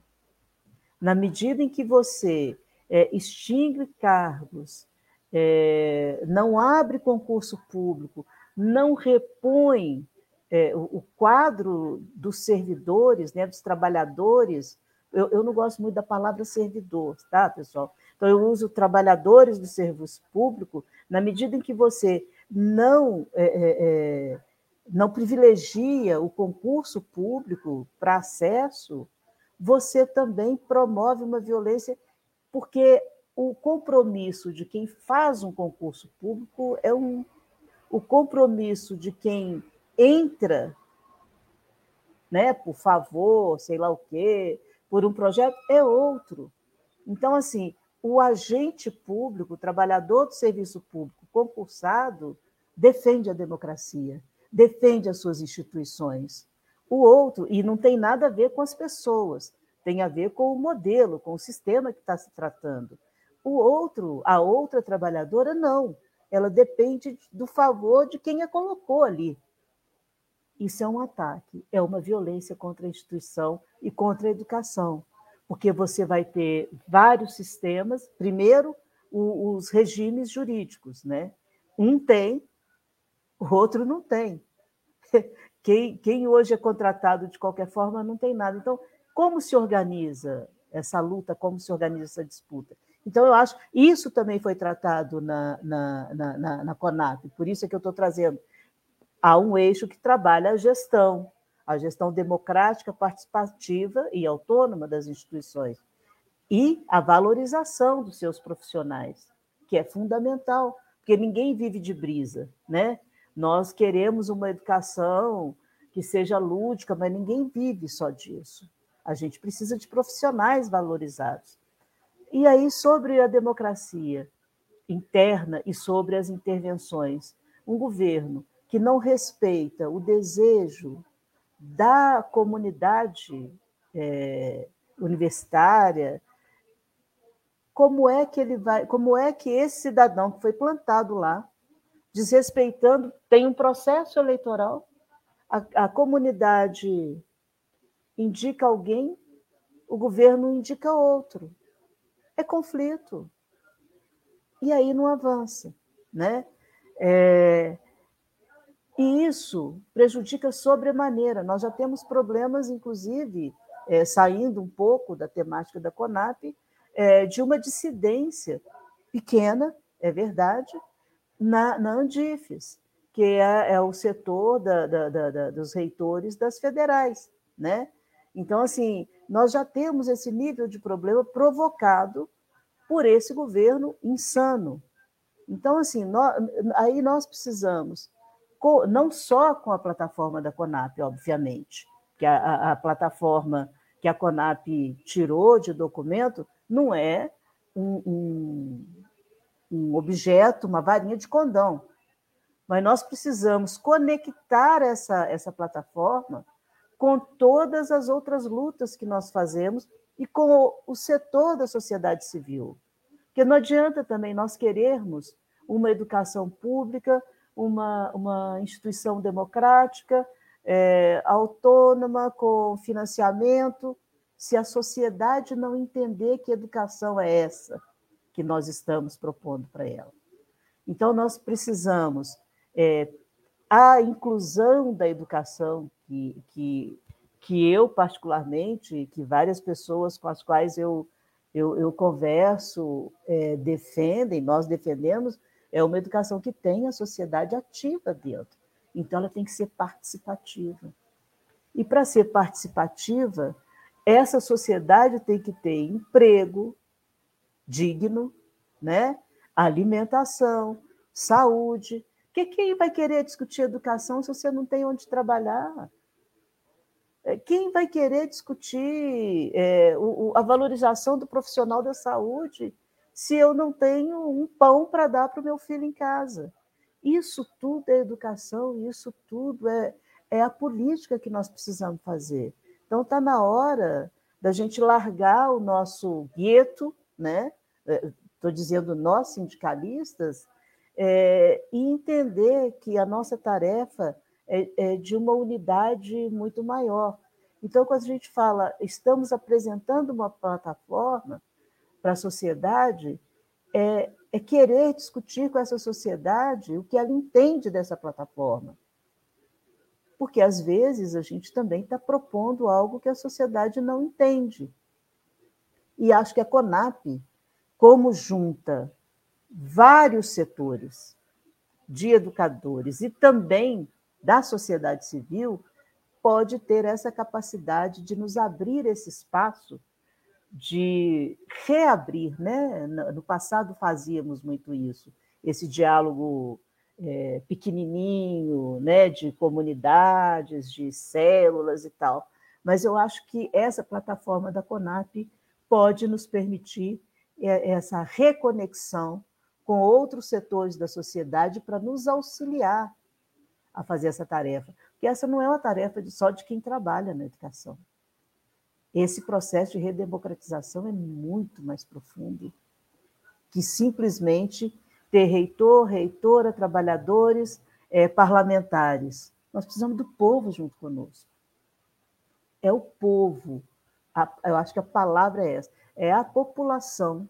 Na medida em que você é, extingue cargos, é, não abre concurso público, não repõe é, o, o, quadro dos servidores, né, dos trabalhadores. Eu, eu, não gosto muito da palavra servidor, tá, pessoal? Então, eu uso trabalhadores do serviço público na medida em que você não, é, é, é não privilegia o concurso público para acesso, você também promove uma violência porque o compromisso de quem faz um concurso público é um. O compromisso de quem entra, né, por favor, sei lá o quê, por um projeto, é outro. Então, assim, o agente público, o trabalhador do serviço público concursado, defende a democracia, defende as suas instituições. O outro, e não tem nada a ver com as pessoas, tem a ver com o modelo, com o sistema que está se tratando. O outro, a outra trabalhadora, não. Ela depende do favor de quem a colocou ali. Isso é um ataque, é uma violência contra a instituição e contra a educação, porque você vai ter vários sistemas. Primeiro, o, os regimes jurídicos, né? Um tem, o outro não tem. Quem, quem hoje é contratado de qualquer forma não tem nada. Então, como se organiza essa luta, como se organiza essa disputa. Então, eu acho isso também foi tratado na, na, na, na CONAP, por isso é que eu estou trazendo. Há um eixo que trabalha a gestão, a gestão democrática, participativa e autônoma das instituições, e a valorização dos seus profissionais, que é fundamental, porque ninguém vive de brisa, né? Nós queremos uma educação que seja lúdica, mas ninguém vive só disso. A gente precisa de profissionais valorizados. E aí, sobre a democracia interna e sobre as intervenções, um governo que não respeita o desejo da comunidade é, universitária, como é que ele vai, como é que esse cidadão que foi plantado lá, desrespeitando, tem um processo eleitoral, a, a comunidade indica alguém, o governo indica outro. É conflito. E aí não avança. Né? É... E isso prejudica sobremaneira. Nós já temos problemas, inclusive, é, saindo um pouco da temática da CONAP, é, de uma dissidência pequena, é verdade, na, na Andifes, que é, é o setor da, da, da, dos reitores das federais. Né? Então, assim, nós já temos esse nível de problema provocado por esse governo insano. Então, assim, nós, aí nós precisamos, não só com a plataforma da CONAP, obviamente, que a, a, plataforma que a CONAP tirou de documento não é um, um, um objeto, uma varinha de condão, mas nós precisamos conectar essa, essa plataforma com todas as outras lutas que nós fazemos e com o setor da sociedade civil. Porque não adianta também nós querermos uma educação pública, uma, uma instituição democrática, é, autônoma, com financiamento, se a sociedade não entender que educação é essa que nós estamos propondo para ela. Então, nós precisamos é, a inclusão da educação, que, que, que eu, particularmente, que várias pessoas com as quais eu, eu, eu converso é, defendem, nós defendemos, é uma educação que tem a sociedade ativa dentro. Então, ela tem que ser participativa. E para ser participativa, essa sociedade tem que ter emprego digno, né? alimentação, saúde. Que quem vai querer discutir educação se você não tem onde trabalhar? É, quem vai querer discutir é, o, a valorização do profissional da saúde se eu não tenho um pão para dar para o meu filho em casa? Isso tudo é educação, isso tudo é, é a política que nós precisamos fazer. Então, está na hora da gente largar o nosso gueto, né? Estou é, dizendo nós, sindicalistas, é, e entender que a nossa tarefa é, é de uma unidade muito maior. Então, quando a gente fala, estamos apresentando uma plataforma para a sociedade, é, é querer discutir com essa sociedade o que ela entende dessa plataforma porque às vezes a gente também está propondo algo que a sociedade não entende. E acho que a CONAP, como junta vários setores de educadores e também da sociedade civil, pode ter essa capacidade de nos abrir esse espaço de reabrir, né? No passado fazíamos muito isso, esse diálogo é, pequenininho, né, de comunidades, de células e tal. Mas eu acho que essa plataforma da CONAP pode nos permitir é, essa reconexão com outros setores da sociedade para nos auxiliar a fazer essa tarefa. Porque essa não é uma tarefa só de quem trabalha na educação. Esse processo de redemocratização é muito mais profundo que simplesmente ter reitor, reitora, trabalhadores, é, parlamentares. Nós precisamos do povo junto conosco. É o povo. A, eu acho que a palavra é essa. É a população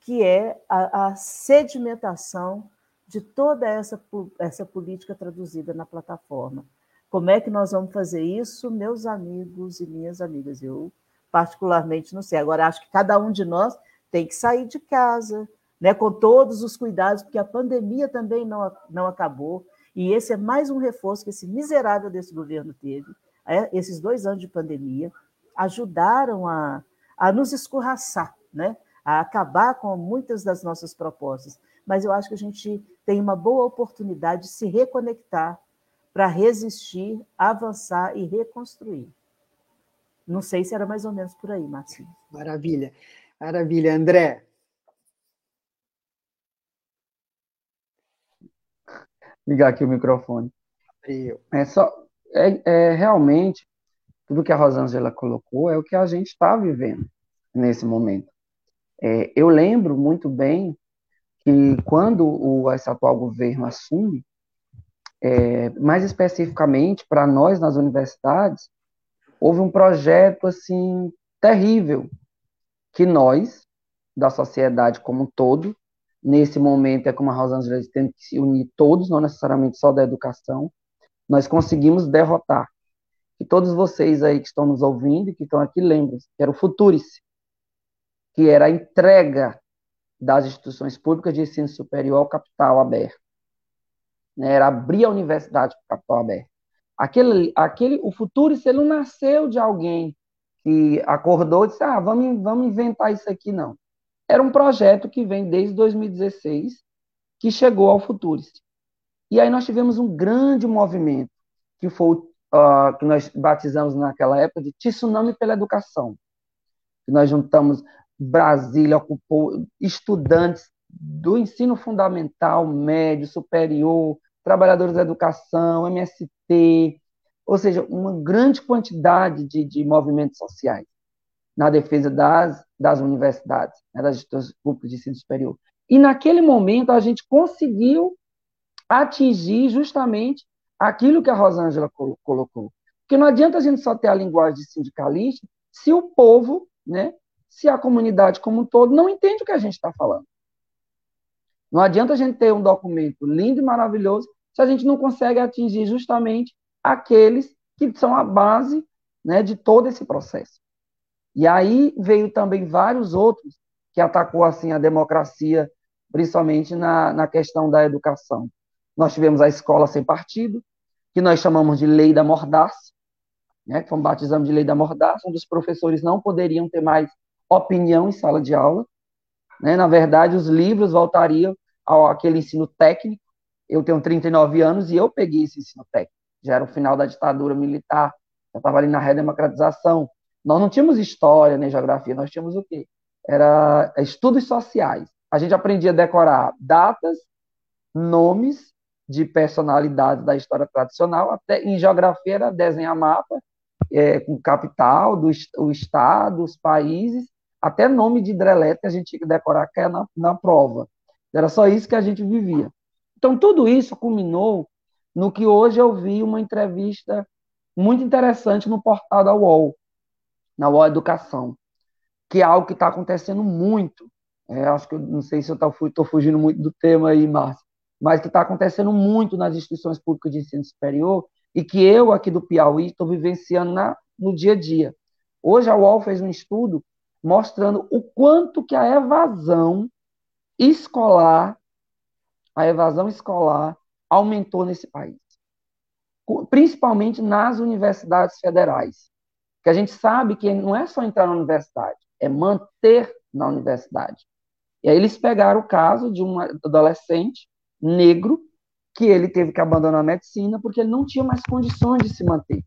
que é a, a sedimentação de toda essa, essa política traduzida na plataforma. Como é que nós vamos fazer isso, meus amigos e minhas amigas? Eu, particularmente, não sei. Agora, acho que cada um de nós tem que sair de casa, né, com todos os cuidados, porque a pandemia também não, não acabou, e esse é mais um reforço que esse miserável desse governo teve. É, esses dois anos de pandemia ajudaram a, a nos escorraçar, né, a acabar com muitas das nossas propostas. Mas eu acho que a gente tem uma boa oportunidade de se reconectar para resistir, avançar e reconstruir. Não sei se era mais ou menos por aí, Marcinho. Maravilha. Maravilha, André. ligar aqui o microfone. É só é, é, realmente tudo que a Rosângela colocou é o que a gente está vivendo nesse momento. É, eu lembro muito bem que quando o atual governo assume, é, mais especificamente para nós nas universidades, houve um projeto assim terrível que nós da sociedade como um todo nesse momento é como a Rosângela diz, tem que se unir todos, não necessariamente só da educação, nós conseguimos derrotar. E todos vocês aí que estão nos ouvindo e que estão aqui lembram que era o Futurice, que era a entrega das instituições públicas de ensino superior ao capital aberto. Né? Era abrir a universidade para o capital aberto. Aquele, aquele, o Futurice, ele não nasceu de alguém que acordou e disse, ah, vamos, vamos inventar isso aqui, não era um projeto que vem desde 2016, que chegou ao Futurist. E aí nós tivemos um grande movimento, que foi uh, que nós batizamos naquela época de Tsunami pela Educação. Nós juntamos Brasília, ocupou estudantes do ensino fundamental, médio, superior, trabalhadores da educação, MST, ou seja, uma grande quantidade de, de movimentos sociais na defesa das, das universidades, né, das instituições públicas de ensino superior. E naquele momento a gente conseguiu atingir justamente aquilo que a Rosângela colocou. Porque não adianta a gente só ter a linguagem de sindicalista se o povo, né, se a comunidade como um todo não entende o que a gente está falando. Não adianta a gente ter um documento lindo e maravilhoso se a gente não consegue atingir justamente aqueles que são a base né, de todo esse processo. E aí veio também vários outros que atacou assim a democracia, principalmente na, na questão da educação. Nós tivemos a escola sem partido, que nós chamamos de lei da mordaça, né, que batizamos de lei da mordaça, onde os professores não poderiam ter mais opinião em sala de aula. Né? Na verdade, os livros voltariam ao aquele ensino técnico. Eu tenho 39 anos e eu peguei esse ensino técnico. Já era o final da ditadura militar, já estava ali na redemocratização. Nós não tínhamos história nem geografia, nós tínhamos o quê? Era estudos sociais. A gente aprendia a decorar datas, nomes de personalidades da história tradicional, até em geografia era desenhar mapa é, com capital, do, o estado, os países, até nome de hidrelétrica a gente tinha que decorar que é na, na prova. Era só isso que a gente vivia. Então, tudo isso culminou no que hoje eu vi uma entrevista muito interessante no portal da UOL, na UOL Educação, que é algo que está acontecendo muito. É, acho que não sei se eu estou fugindo muito do tema aí, Márcio, mas que está acontecendo muito nas instituições públicas de ensino superior e que eu aqui do Piauí estou vivenciando na, no dia a dia. Hoje a UOL fez um estudo mostrando o quanto que a evasão escolar, a evasão escolar aumentou nesse país, principalmente nas universidades federais. Que a gente sabe que não é só entrar na universidade, é manter na universidade. E aí eles pegaram o caso de um adolescente negro que ele teve que abandonar a medicina porque ele não tinha mais condições de se manter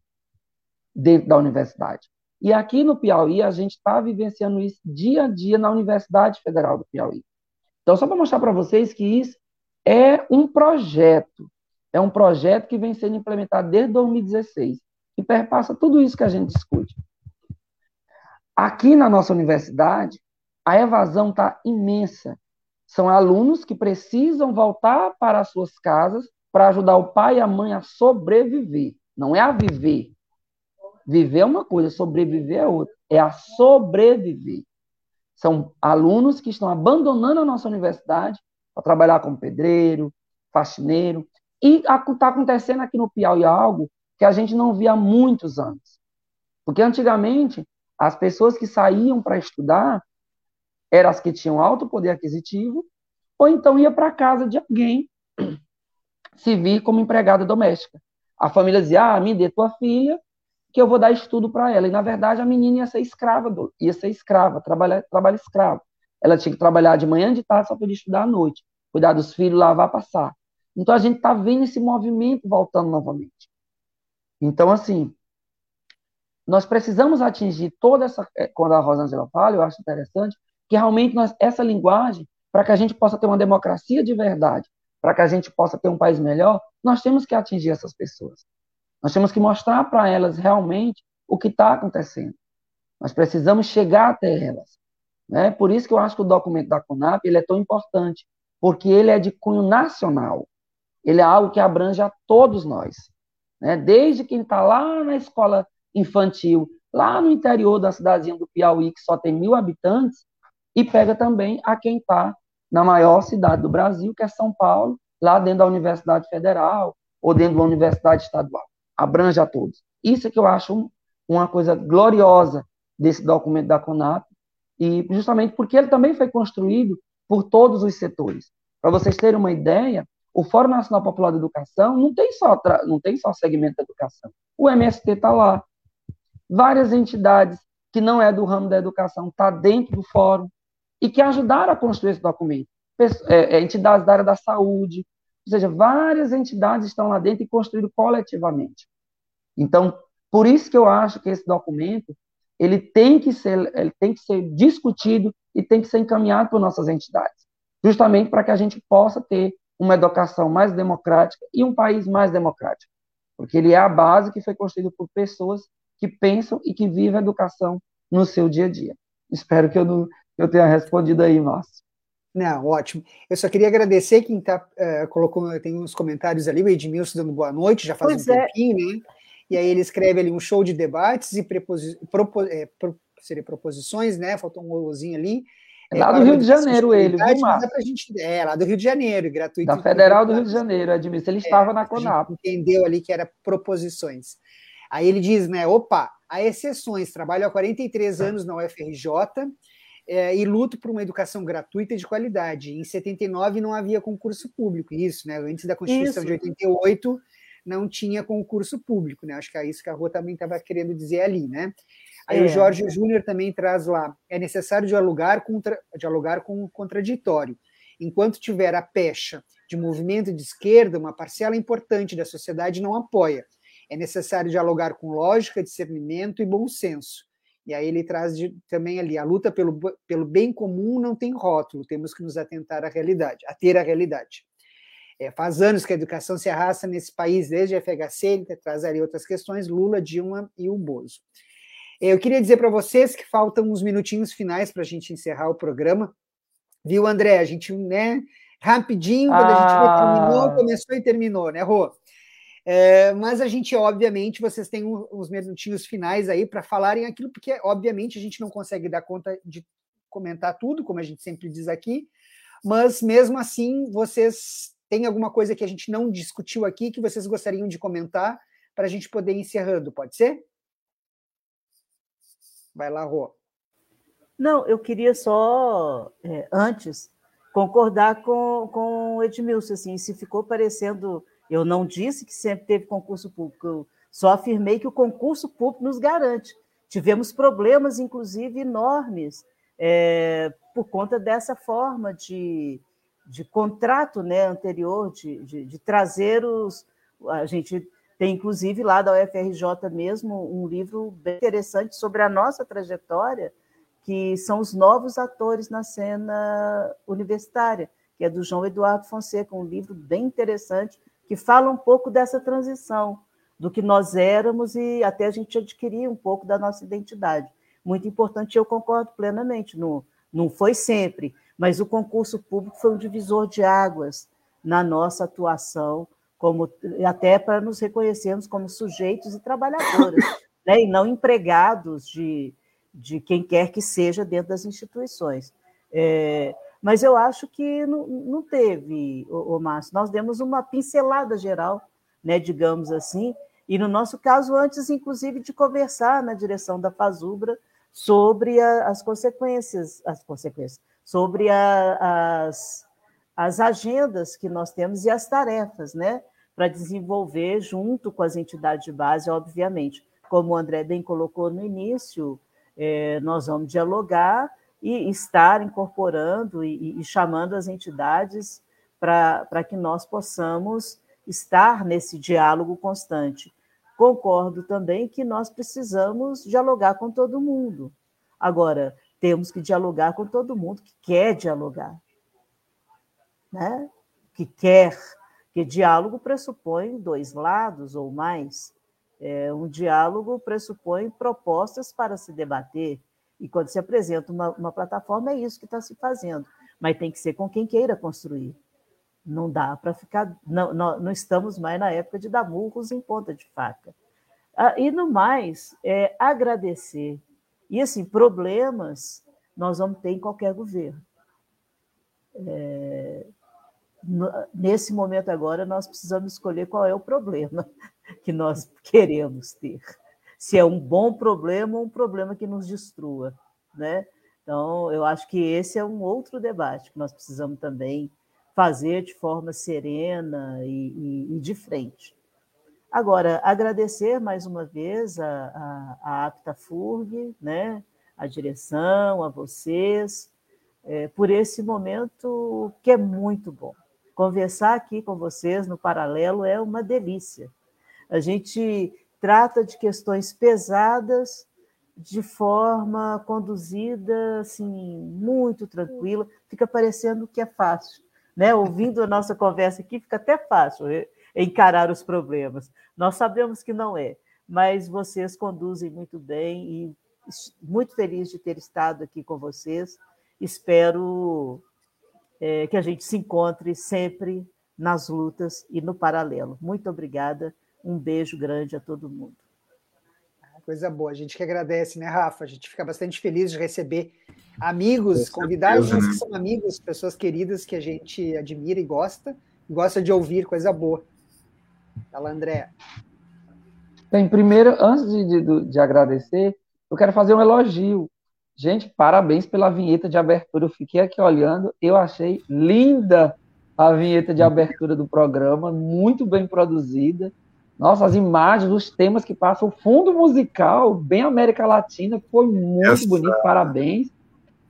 dentro da universidade. E aqui no Piauí, a gente está vivenciando isso dia a dia na Universidade Federal do Piauí. Então, só para mostrar para vocês que isso é um projeto, é um projeto que vem sendo implementado desde 2016 e perpassa tudo isso que a gente discute. Aqui na nossa universidade, a evasão está imensa. São alunos que precisam voltar para as suas casas para ajudar o pai e a mãe a sobreviver. Não é a viver. Viver é uma coisa, sobreviver é outra. É a sobreviver. São alunos que estão abandonando a nossa universidade para trabalhar como pedreiro, faxineiro. E está acontecendo aqui no Piauí algo que a gente não via há muitos anos. Porque antigamente, as pessoas que saíam para estudar, eram as que tinham alto poder aquisitivo, ou então ia para casa de alguém se vir como empregada doméstica. A família dizia: Ah, me dê tua filha, que eu vou dar estudo para ela. E na verdade a menina ia ser escrava, do, ia ser escrava, trabalhar, trabalho escravo. Ela tinha que trabalhar de manhã, de tarde, só podia estudar à noite, cuidar dos filhos, lavar, passar. Então a gente está vendo esse movimento voltando novamente. Então, assim, nós precisamos atingir toda essa. Eh, quando a Rosângela fala, eu acho interessante, que realmente nós, essa linguagem, para que a gente possa ter uma democracia de verdade, para que a gente possa ter um país melhor, nós temos que atingir essas pessoas. Nós temos que mostrar para elas realmente o que está acontecendo. Nós precisamos chegar até elas. Né? Por isso que eu acho que o documento da CONAP ele é tão importante, porque ele é de cunho nacional. Ele é algo que abrange a todos nós. Né? Desde quem está lá na escola infantil, lá no interior da cidadezinha do Piauí, que só tem mil habitantes, e pega também a quem está na maior cidade do Brasil, que é São Paulo, lá dentro da Universidade Federal ou dentro da Universidade Estadual. Abrange a todos. Isso é que eu acho uma coisa gloriosa desse documento da CONAP, e justamente porque ele também foi construído por todos os setores. Para vocês terem uma ideia, o Fórum Nacional Popular de Educação não tem só, não tem só segmento da educação. O MST está lá. Várias entidades que não é do ramo da educação está dentro do fórum e que ajudaram a construir esse documento. É, é, entidades da área da saúde, ou seja, várias entidades estão lá dentro e construíram coletivamente. Então, por isso que eu acho que esse documento ele tem que ser, ele tem que ser discutido e tem que ser encaminhado por nossas entidades, justamente para que a gente possa ter uma educação mais democrática e um país mais democrático, porque ele é a base que foi construído por pessoas que pensam e que vivem a educação no seu dia a dia. Espero que eu não, eu tenha respondido aí, Márcio. Não, ótimo. Eu só queria agradecer quem tá, uh, colocou, tem uns comentários ali, o Edmilson dando boa noite, já faz pois um é. tempinho, né? E aí ele escreve ali um show de debates e preposi, propo, é, pro, seria proposições, né? Faltou um olozinho ali. É lá do Rio de Janeiro ele, viu, Márcio? Gente, é, lá do Rio de Janeiro, gratuito. Da Federal do Rio de Janeiro, Edmilson. Ele é, estava na Conab. entendeu ali que era proposições. Aí ele diz, né, opa, há exceções, trabalho há 43 anos na UFRJ, é, e luto por uma educação gratuita e de qualidade. Em 79 não havia concurso público, isso, né? Antes da Constituição isso. de 88 não tinha concurso público, né? Acho que é isso que a Rua também estava querendo dizer ali, né? Aí é. o Jorge Júnior também traz lá: é necessário dialogar, contra, dialogar com o contraditório. Enquanto tiver a pecha de movimento de esquerda, uma parcela importante da sociedade não apoia. É necessário dialogar com lógica, discernimento e bom senso. E aí ele traz de, também ali, a luta pelo, pelo bem comum não tem rótulo, temos que nos atentar à realidade, a ter a realidade. É, faz anos que a educação se arrasta nesse país, desde a FHC, ele traz ali outras questões, Lula, Dilma e o Bozo. É, eu queria dizer para vocês que faltam uns minutinhos finais para a gente encerrar o programa. Viu, André? A gente, né, rapidinho, quando ah. a gente terminou, ah. começou e terminou, né, Rô? É, mas a gente, obviamente, vocês têm uns minutinhos finais aí para falarem aquilo, porque, obviamente, a gente não consegue dar conta de comentar tudo, como a gente sempre diz aqui, mas mesmo assim, vocês têm alguma coisa que a gente não discutiu aqui que vocês gostariam de comentar para a gente poder ir encerrando, pode ser? Vai lá, Rô. Não, eu queria só, é, antes, concordar com, com o Edmilson, assim, se ficou parecendo eu não disse que sempre teve concurso público, eu só afirmei que o concurso público nos garante. Tivemos problemas, inclusive, enormes é, por conta dessa forma de, de contrato né, anterior, de, de, de trazer os. A gente tem, inclusive, lá da UFRJ mesmo, um livro bem interessante sobre a nossa trajetória, que são os novos atores na cena universitária, que é do João Eduardo Fonseca, um livro bem interessante que fala um pouco dessa transição, do que nós éramos e até a gente adquirir um pouco da nossa identidade. Muito importante, eu concordo plenamente, não, não foi sempre, mas o concurso público foi um divisor de águas na nossa atuação, como até para nos reconhecermos como sujeitos e trabalhadores, né? e não empregados de, de quem quer que seja dentro das instituições. É, mas eu acho que não, não teve, o, Márcio. Nós demos uma pincelada geral, né, digamos assim, e no nosso caso, antes, inclusive, de conversar na direção da Fazubra sobre a, as consequências, as consequências, sobre a, as, as agendas que nós temos e as tarefas, né, para desenvolver junto com as entidades de base, obviamente. Como o André bem colocou no início, é, nós vamos dialogar e estar incorporando e, e chamando as entidades para que nós possamos estar nesse diálogo constante. Concordo também que nós precisamos dialogar com todo mundo. Agora, temos que dialogar com todo mundo que quer dialogar, né? que quer, que diálogo pressupõe dois lados ou mais. É, um diálogo pressupõe propostas para se debater, e quando se apresenta uma, uma plataforma, é isso que está se fazendo. Mas tem que ser com quem queira construir. Não dá para ficar. Não, não, não, estamos mais na época de dar murros em ponta de faca. Ah, e no mais, é agradecer. E assim, problemas nós vamos ter em qualquer governo. É, nesse momento agora, nós precisamos escolher qual é o problema que nós queremos ter se é um bom problema ou um problema que nos destrua, né? Então, eu acho que esse é um outro debate que nós precisamos também fazer de forma serena e, e, e de frente. Agora, agradecer mais uma vez a, a, a né, a direção, a vocês, é, por esse momento que é muito bom. Conversar aqui com vocês no paralelo é uma delícia. A gente trata de questões pesadas de forma conduzida, assim, muito tranquila, fica parecendo que é fácil, né? Ouvindo a nossa conversa aqui, fica até fácil encarar os problemas. Nós sabemos que não é, mas vocês conduzem muito bem e muito feliz de ter estado aqui com vocês. Espero é, que a gente se encontre sempre nas lutas e no paralelo. Muito obrigada, um beijo grande a todo mundo. Coisa boa, a gente que agradece, né, Rafa? A gente fica bastante feliz de receber amigos, convidados certeza, né? que são amigos, pessoas queridas que a gente admira e gosta, gosta de ouvir, coisa boa. Fala, André. Bem, primeiro, antes de, de, de agradecer, eu quero fazer um elogio. Gente, parabéns pela vinheta de abertura. Eu fiquei aqui olhando, eu achei linda a vinheta de abertura do programa, muito bem produzida. Nossa, as imagens, os temas que passam, o fundo musical, bem América Latina, foi muito Essa... bonito, parabéns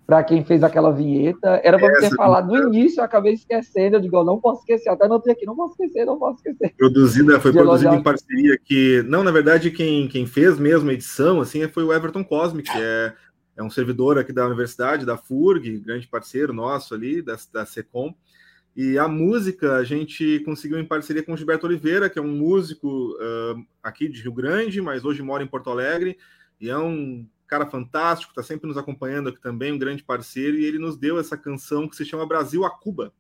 para quem fez aquela vinheta. Era para ter falado no início, eu acabei esquecendo. Eu digo, eu não posso esquecer, até anotei aqui, não posso esquecer, não posso esquecer. Produzida, foi produzida em parceria que. Não, na verdade, quem, quem fez mesmo a edição assim, foi o Everton Cosme, que é, é um servidor aqui da universidade, da FURG, grande parceiro nosso ali, da, da SECOM. E a música a gente conseguiu em parceria com o Gilberto Oliveira, que é um músico uh, aqui de Rio Grande, mas hoje mora em Porto Alegre, e é um cara fantástico, está sempre nos acompanhando aqui também, um grande parceiro, e ele nos deu essa canção que se chama Brasil a Cuba,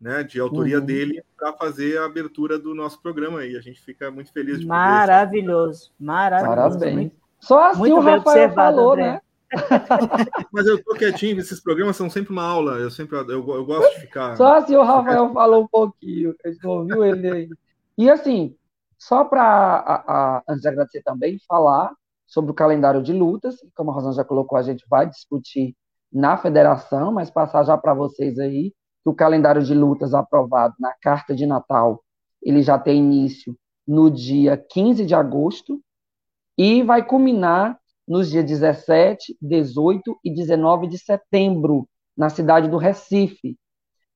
né, de autoria uhum. dele, para fazer a abertura do nosso programa, e a gente fica muito feliz de Maravilhoso, maravilhoso. Parabéns. Só assim muito o Rafael falou, André. né? Mas eu tô quietinho, esses programas são sempre uma aula, eu sempre eu, eu gosto de ficar. Só assim o Rafael falou um pouquinho, a ouviu ele aí. E assim, só para antes de agradecer também, falar sobre o calendário de lutas, como a Rosana já colocou, a gente vai discutir na federação, mas passar já para vocês aí que o calendário de lutas aprovado na carta de Natal, ele já tem início no dia 15 de agosto e vai culminar nos dias 17, 18 e 19 de setembro, na cidade do Recife.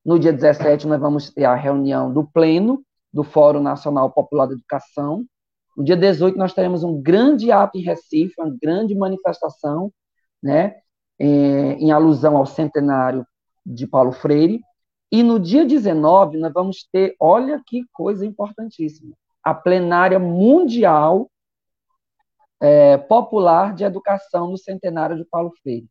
No dia 17, nós vamos ter a reunião do Pleno, do Fórum Nacional Popular de Educação. No dia 18, nós teremos um grande ato em Recife, uma grande manifestação, né, é, em alusão ao centenário de Paulo Freire. E no dia 19, nós vamos ter, olha que coisa importantíssima, a plenária mundial é, popular de educação no centenário de Paulo Freire.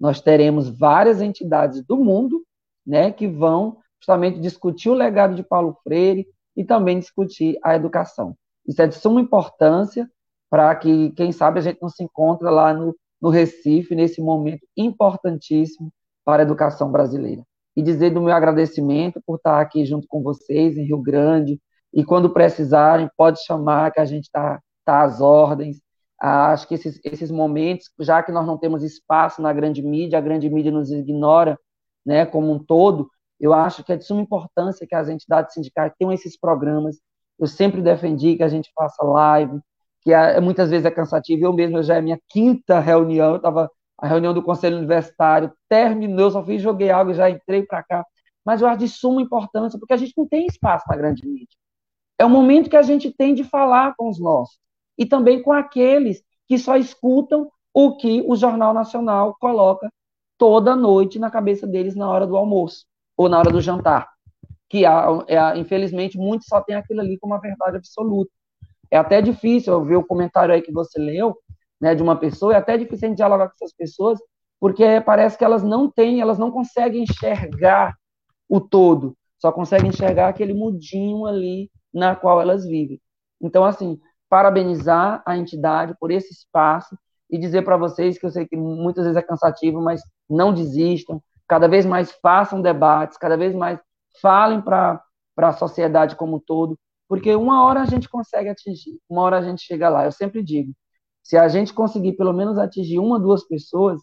Nós teremos várias entidades do mundo né, que vão justamente discutir o legado de Paulo Freire e também discutir a educação. Isso é de suma importância para que, quem sabe, a gente não se encontre lá no, no Recife, nesse momento importantíssimo para a educação brasileira. E dizer do meu agradecimento por estar aqui junto com vocês em Rio Grande, e quando precisarem, pode chamar, que a gente está tá às ordens. Ah, acho que esses, esses momentos, já que nós não temos espaço na grande mídia, a grande mídia nos ignora né, como um todo, eu acho que é de suma importância que as entidades sindicais tenham esses programas. Eu sempre defendi que a gente faça live, que é, muitas vezes é cansativo. Eu mesmo já é minha quinta reunião, eu estava a reunião do Conselho Universitário, terminou, só fiz, joguei água e já entrei para cá. Mas eu acho de suma importância, porque a gente não tem espaço na grande mídia. É o momento que a gente tem de falar com os nossos e também com aqueles que só escutam o que o Jornal Nacional coloca toda noite na cabeça deles na hora do almoço ou na hora do jantar. Que, é, infelizmente, muitos só têm aquilo ali como uma verdade absoluta. É até difícil eu ver o comentário aí que você leu, né, de uma pessoa, é até difícil a gente dialogar com essas pessoas, porque parece que elas não têm, elas não conseguem enxergar o todo, só conseguem enxergar aquele mudinho ali na qual elas vivem. Então, assim, parabenizar a entidade por esse espaço e dizer para vocês que eu sei que muitas vezes é cansativo, mas não desistam, cada vez mais façam debates, cada vez mais falem para a sociedade como um todo, porque uma hora a gente consegue atingir, uma hora a gente chega lá. Eu sempre digo, se a gente conseguir pelo menos atingir uma, duas pessoas,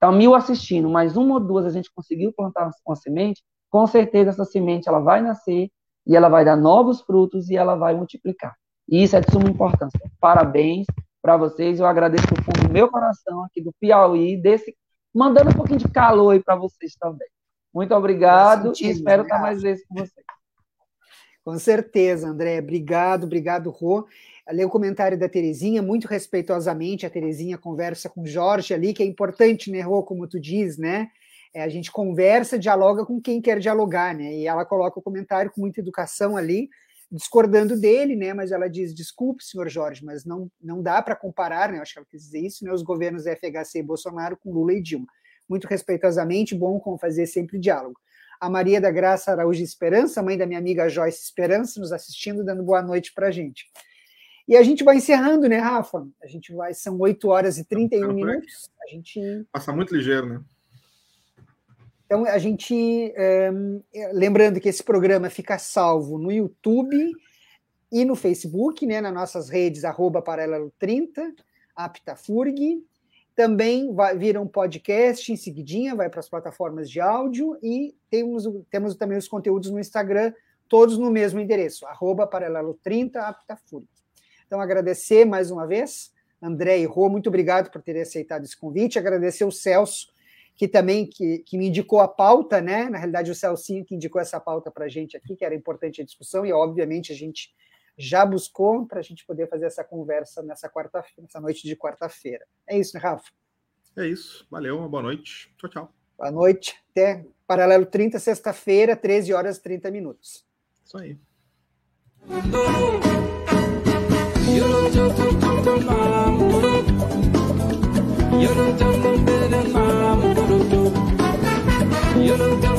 tá mil assistindo, mas uma ou duas a gente conseguiu plantar uma semente, com certeza essa semente ela vai nascer e ela vai dar novos frutos e ela vai multiplicar. E isso é de suma importância. Parabéns para vocês. Eu agradeço do fundo do meu coração aqui do Piauí, desse mandando um pouquinho de calor aí para vocês também. Muito obrigado sentido, e espero obrigado. estar mais vezes com vocês. Com certeza, André. Obrigado, obrigado, Rô. Lê o comentário da Terezinha, muito respeitosamente, a Terezinha conversa com o Jorge ali, que é importante, né, Rô, como tu diz, né? É, a gente conversa, dialoga com quem quer dialogar, né? E ela coloca o comentário com muita educação ali, discordando dele, né? Mas ela diz: desculpe, senhor Jorge, mas não, não dá para comparar, né? Acho que ela quis dizer isso, né? Os governos FHC e Bolsonaro com Lula e Dilma. Muito respeitosamente, bom como fazer sempre diálogo. a Maria da Graça Araújo Esperança, mãe da minha amiga Joyce Esperança, nos assistindo, dando boa noite para a gente. E a gente vai encerrando, né, Rafa? A gente vai, são 8 horas e 31 minutos. A gente. Passa muito ligeiro, né? Então, a gente. É, lembrando que esse programa fica salvo no YouTube e no Facebook, né, nas nossas redes, arroba Paralelo 30, Aptafurg. Também vai, vira um podcast em seguidinha, vai para as plataformas de áudio e temos, temos também os conteúdos no Instagram, todos no mesmo endereço, arroba Paralelo 30, Aptafurg. Então, agradecer mais uma vez, André e Rô, muito obrigado por terem aceitado esse convite, agradecer o Celso, que também que, que me indicou a pauta, né? Na realidade, o Celcinho que indicou essa pauta para a gente aqui, que era importante a discussão, e obviamente a gente já buscou para a gente poder fazer essa conversa nessa quarta nessa noite de quarta-feira. É isso, né, Rafa? É isso. Valeu, uma boa noite. Tchau, tchau. Boa noite. Até Paralelo 30, sexta-feira, 13 horas e 30 minutos. Isso aí. You eu Aleluia.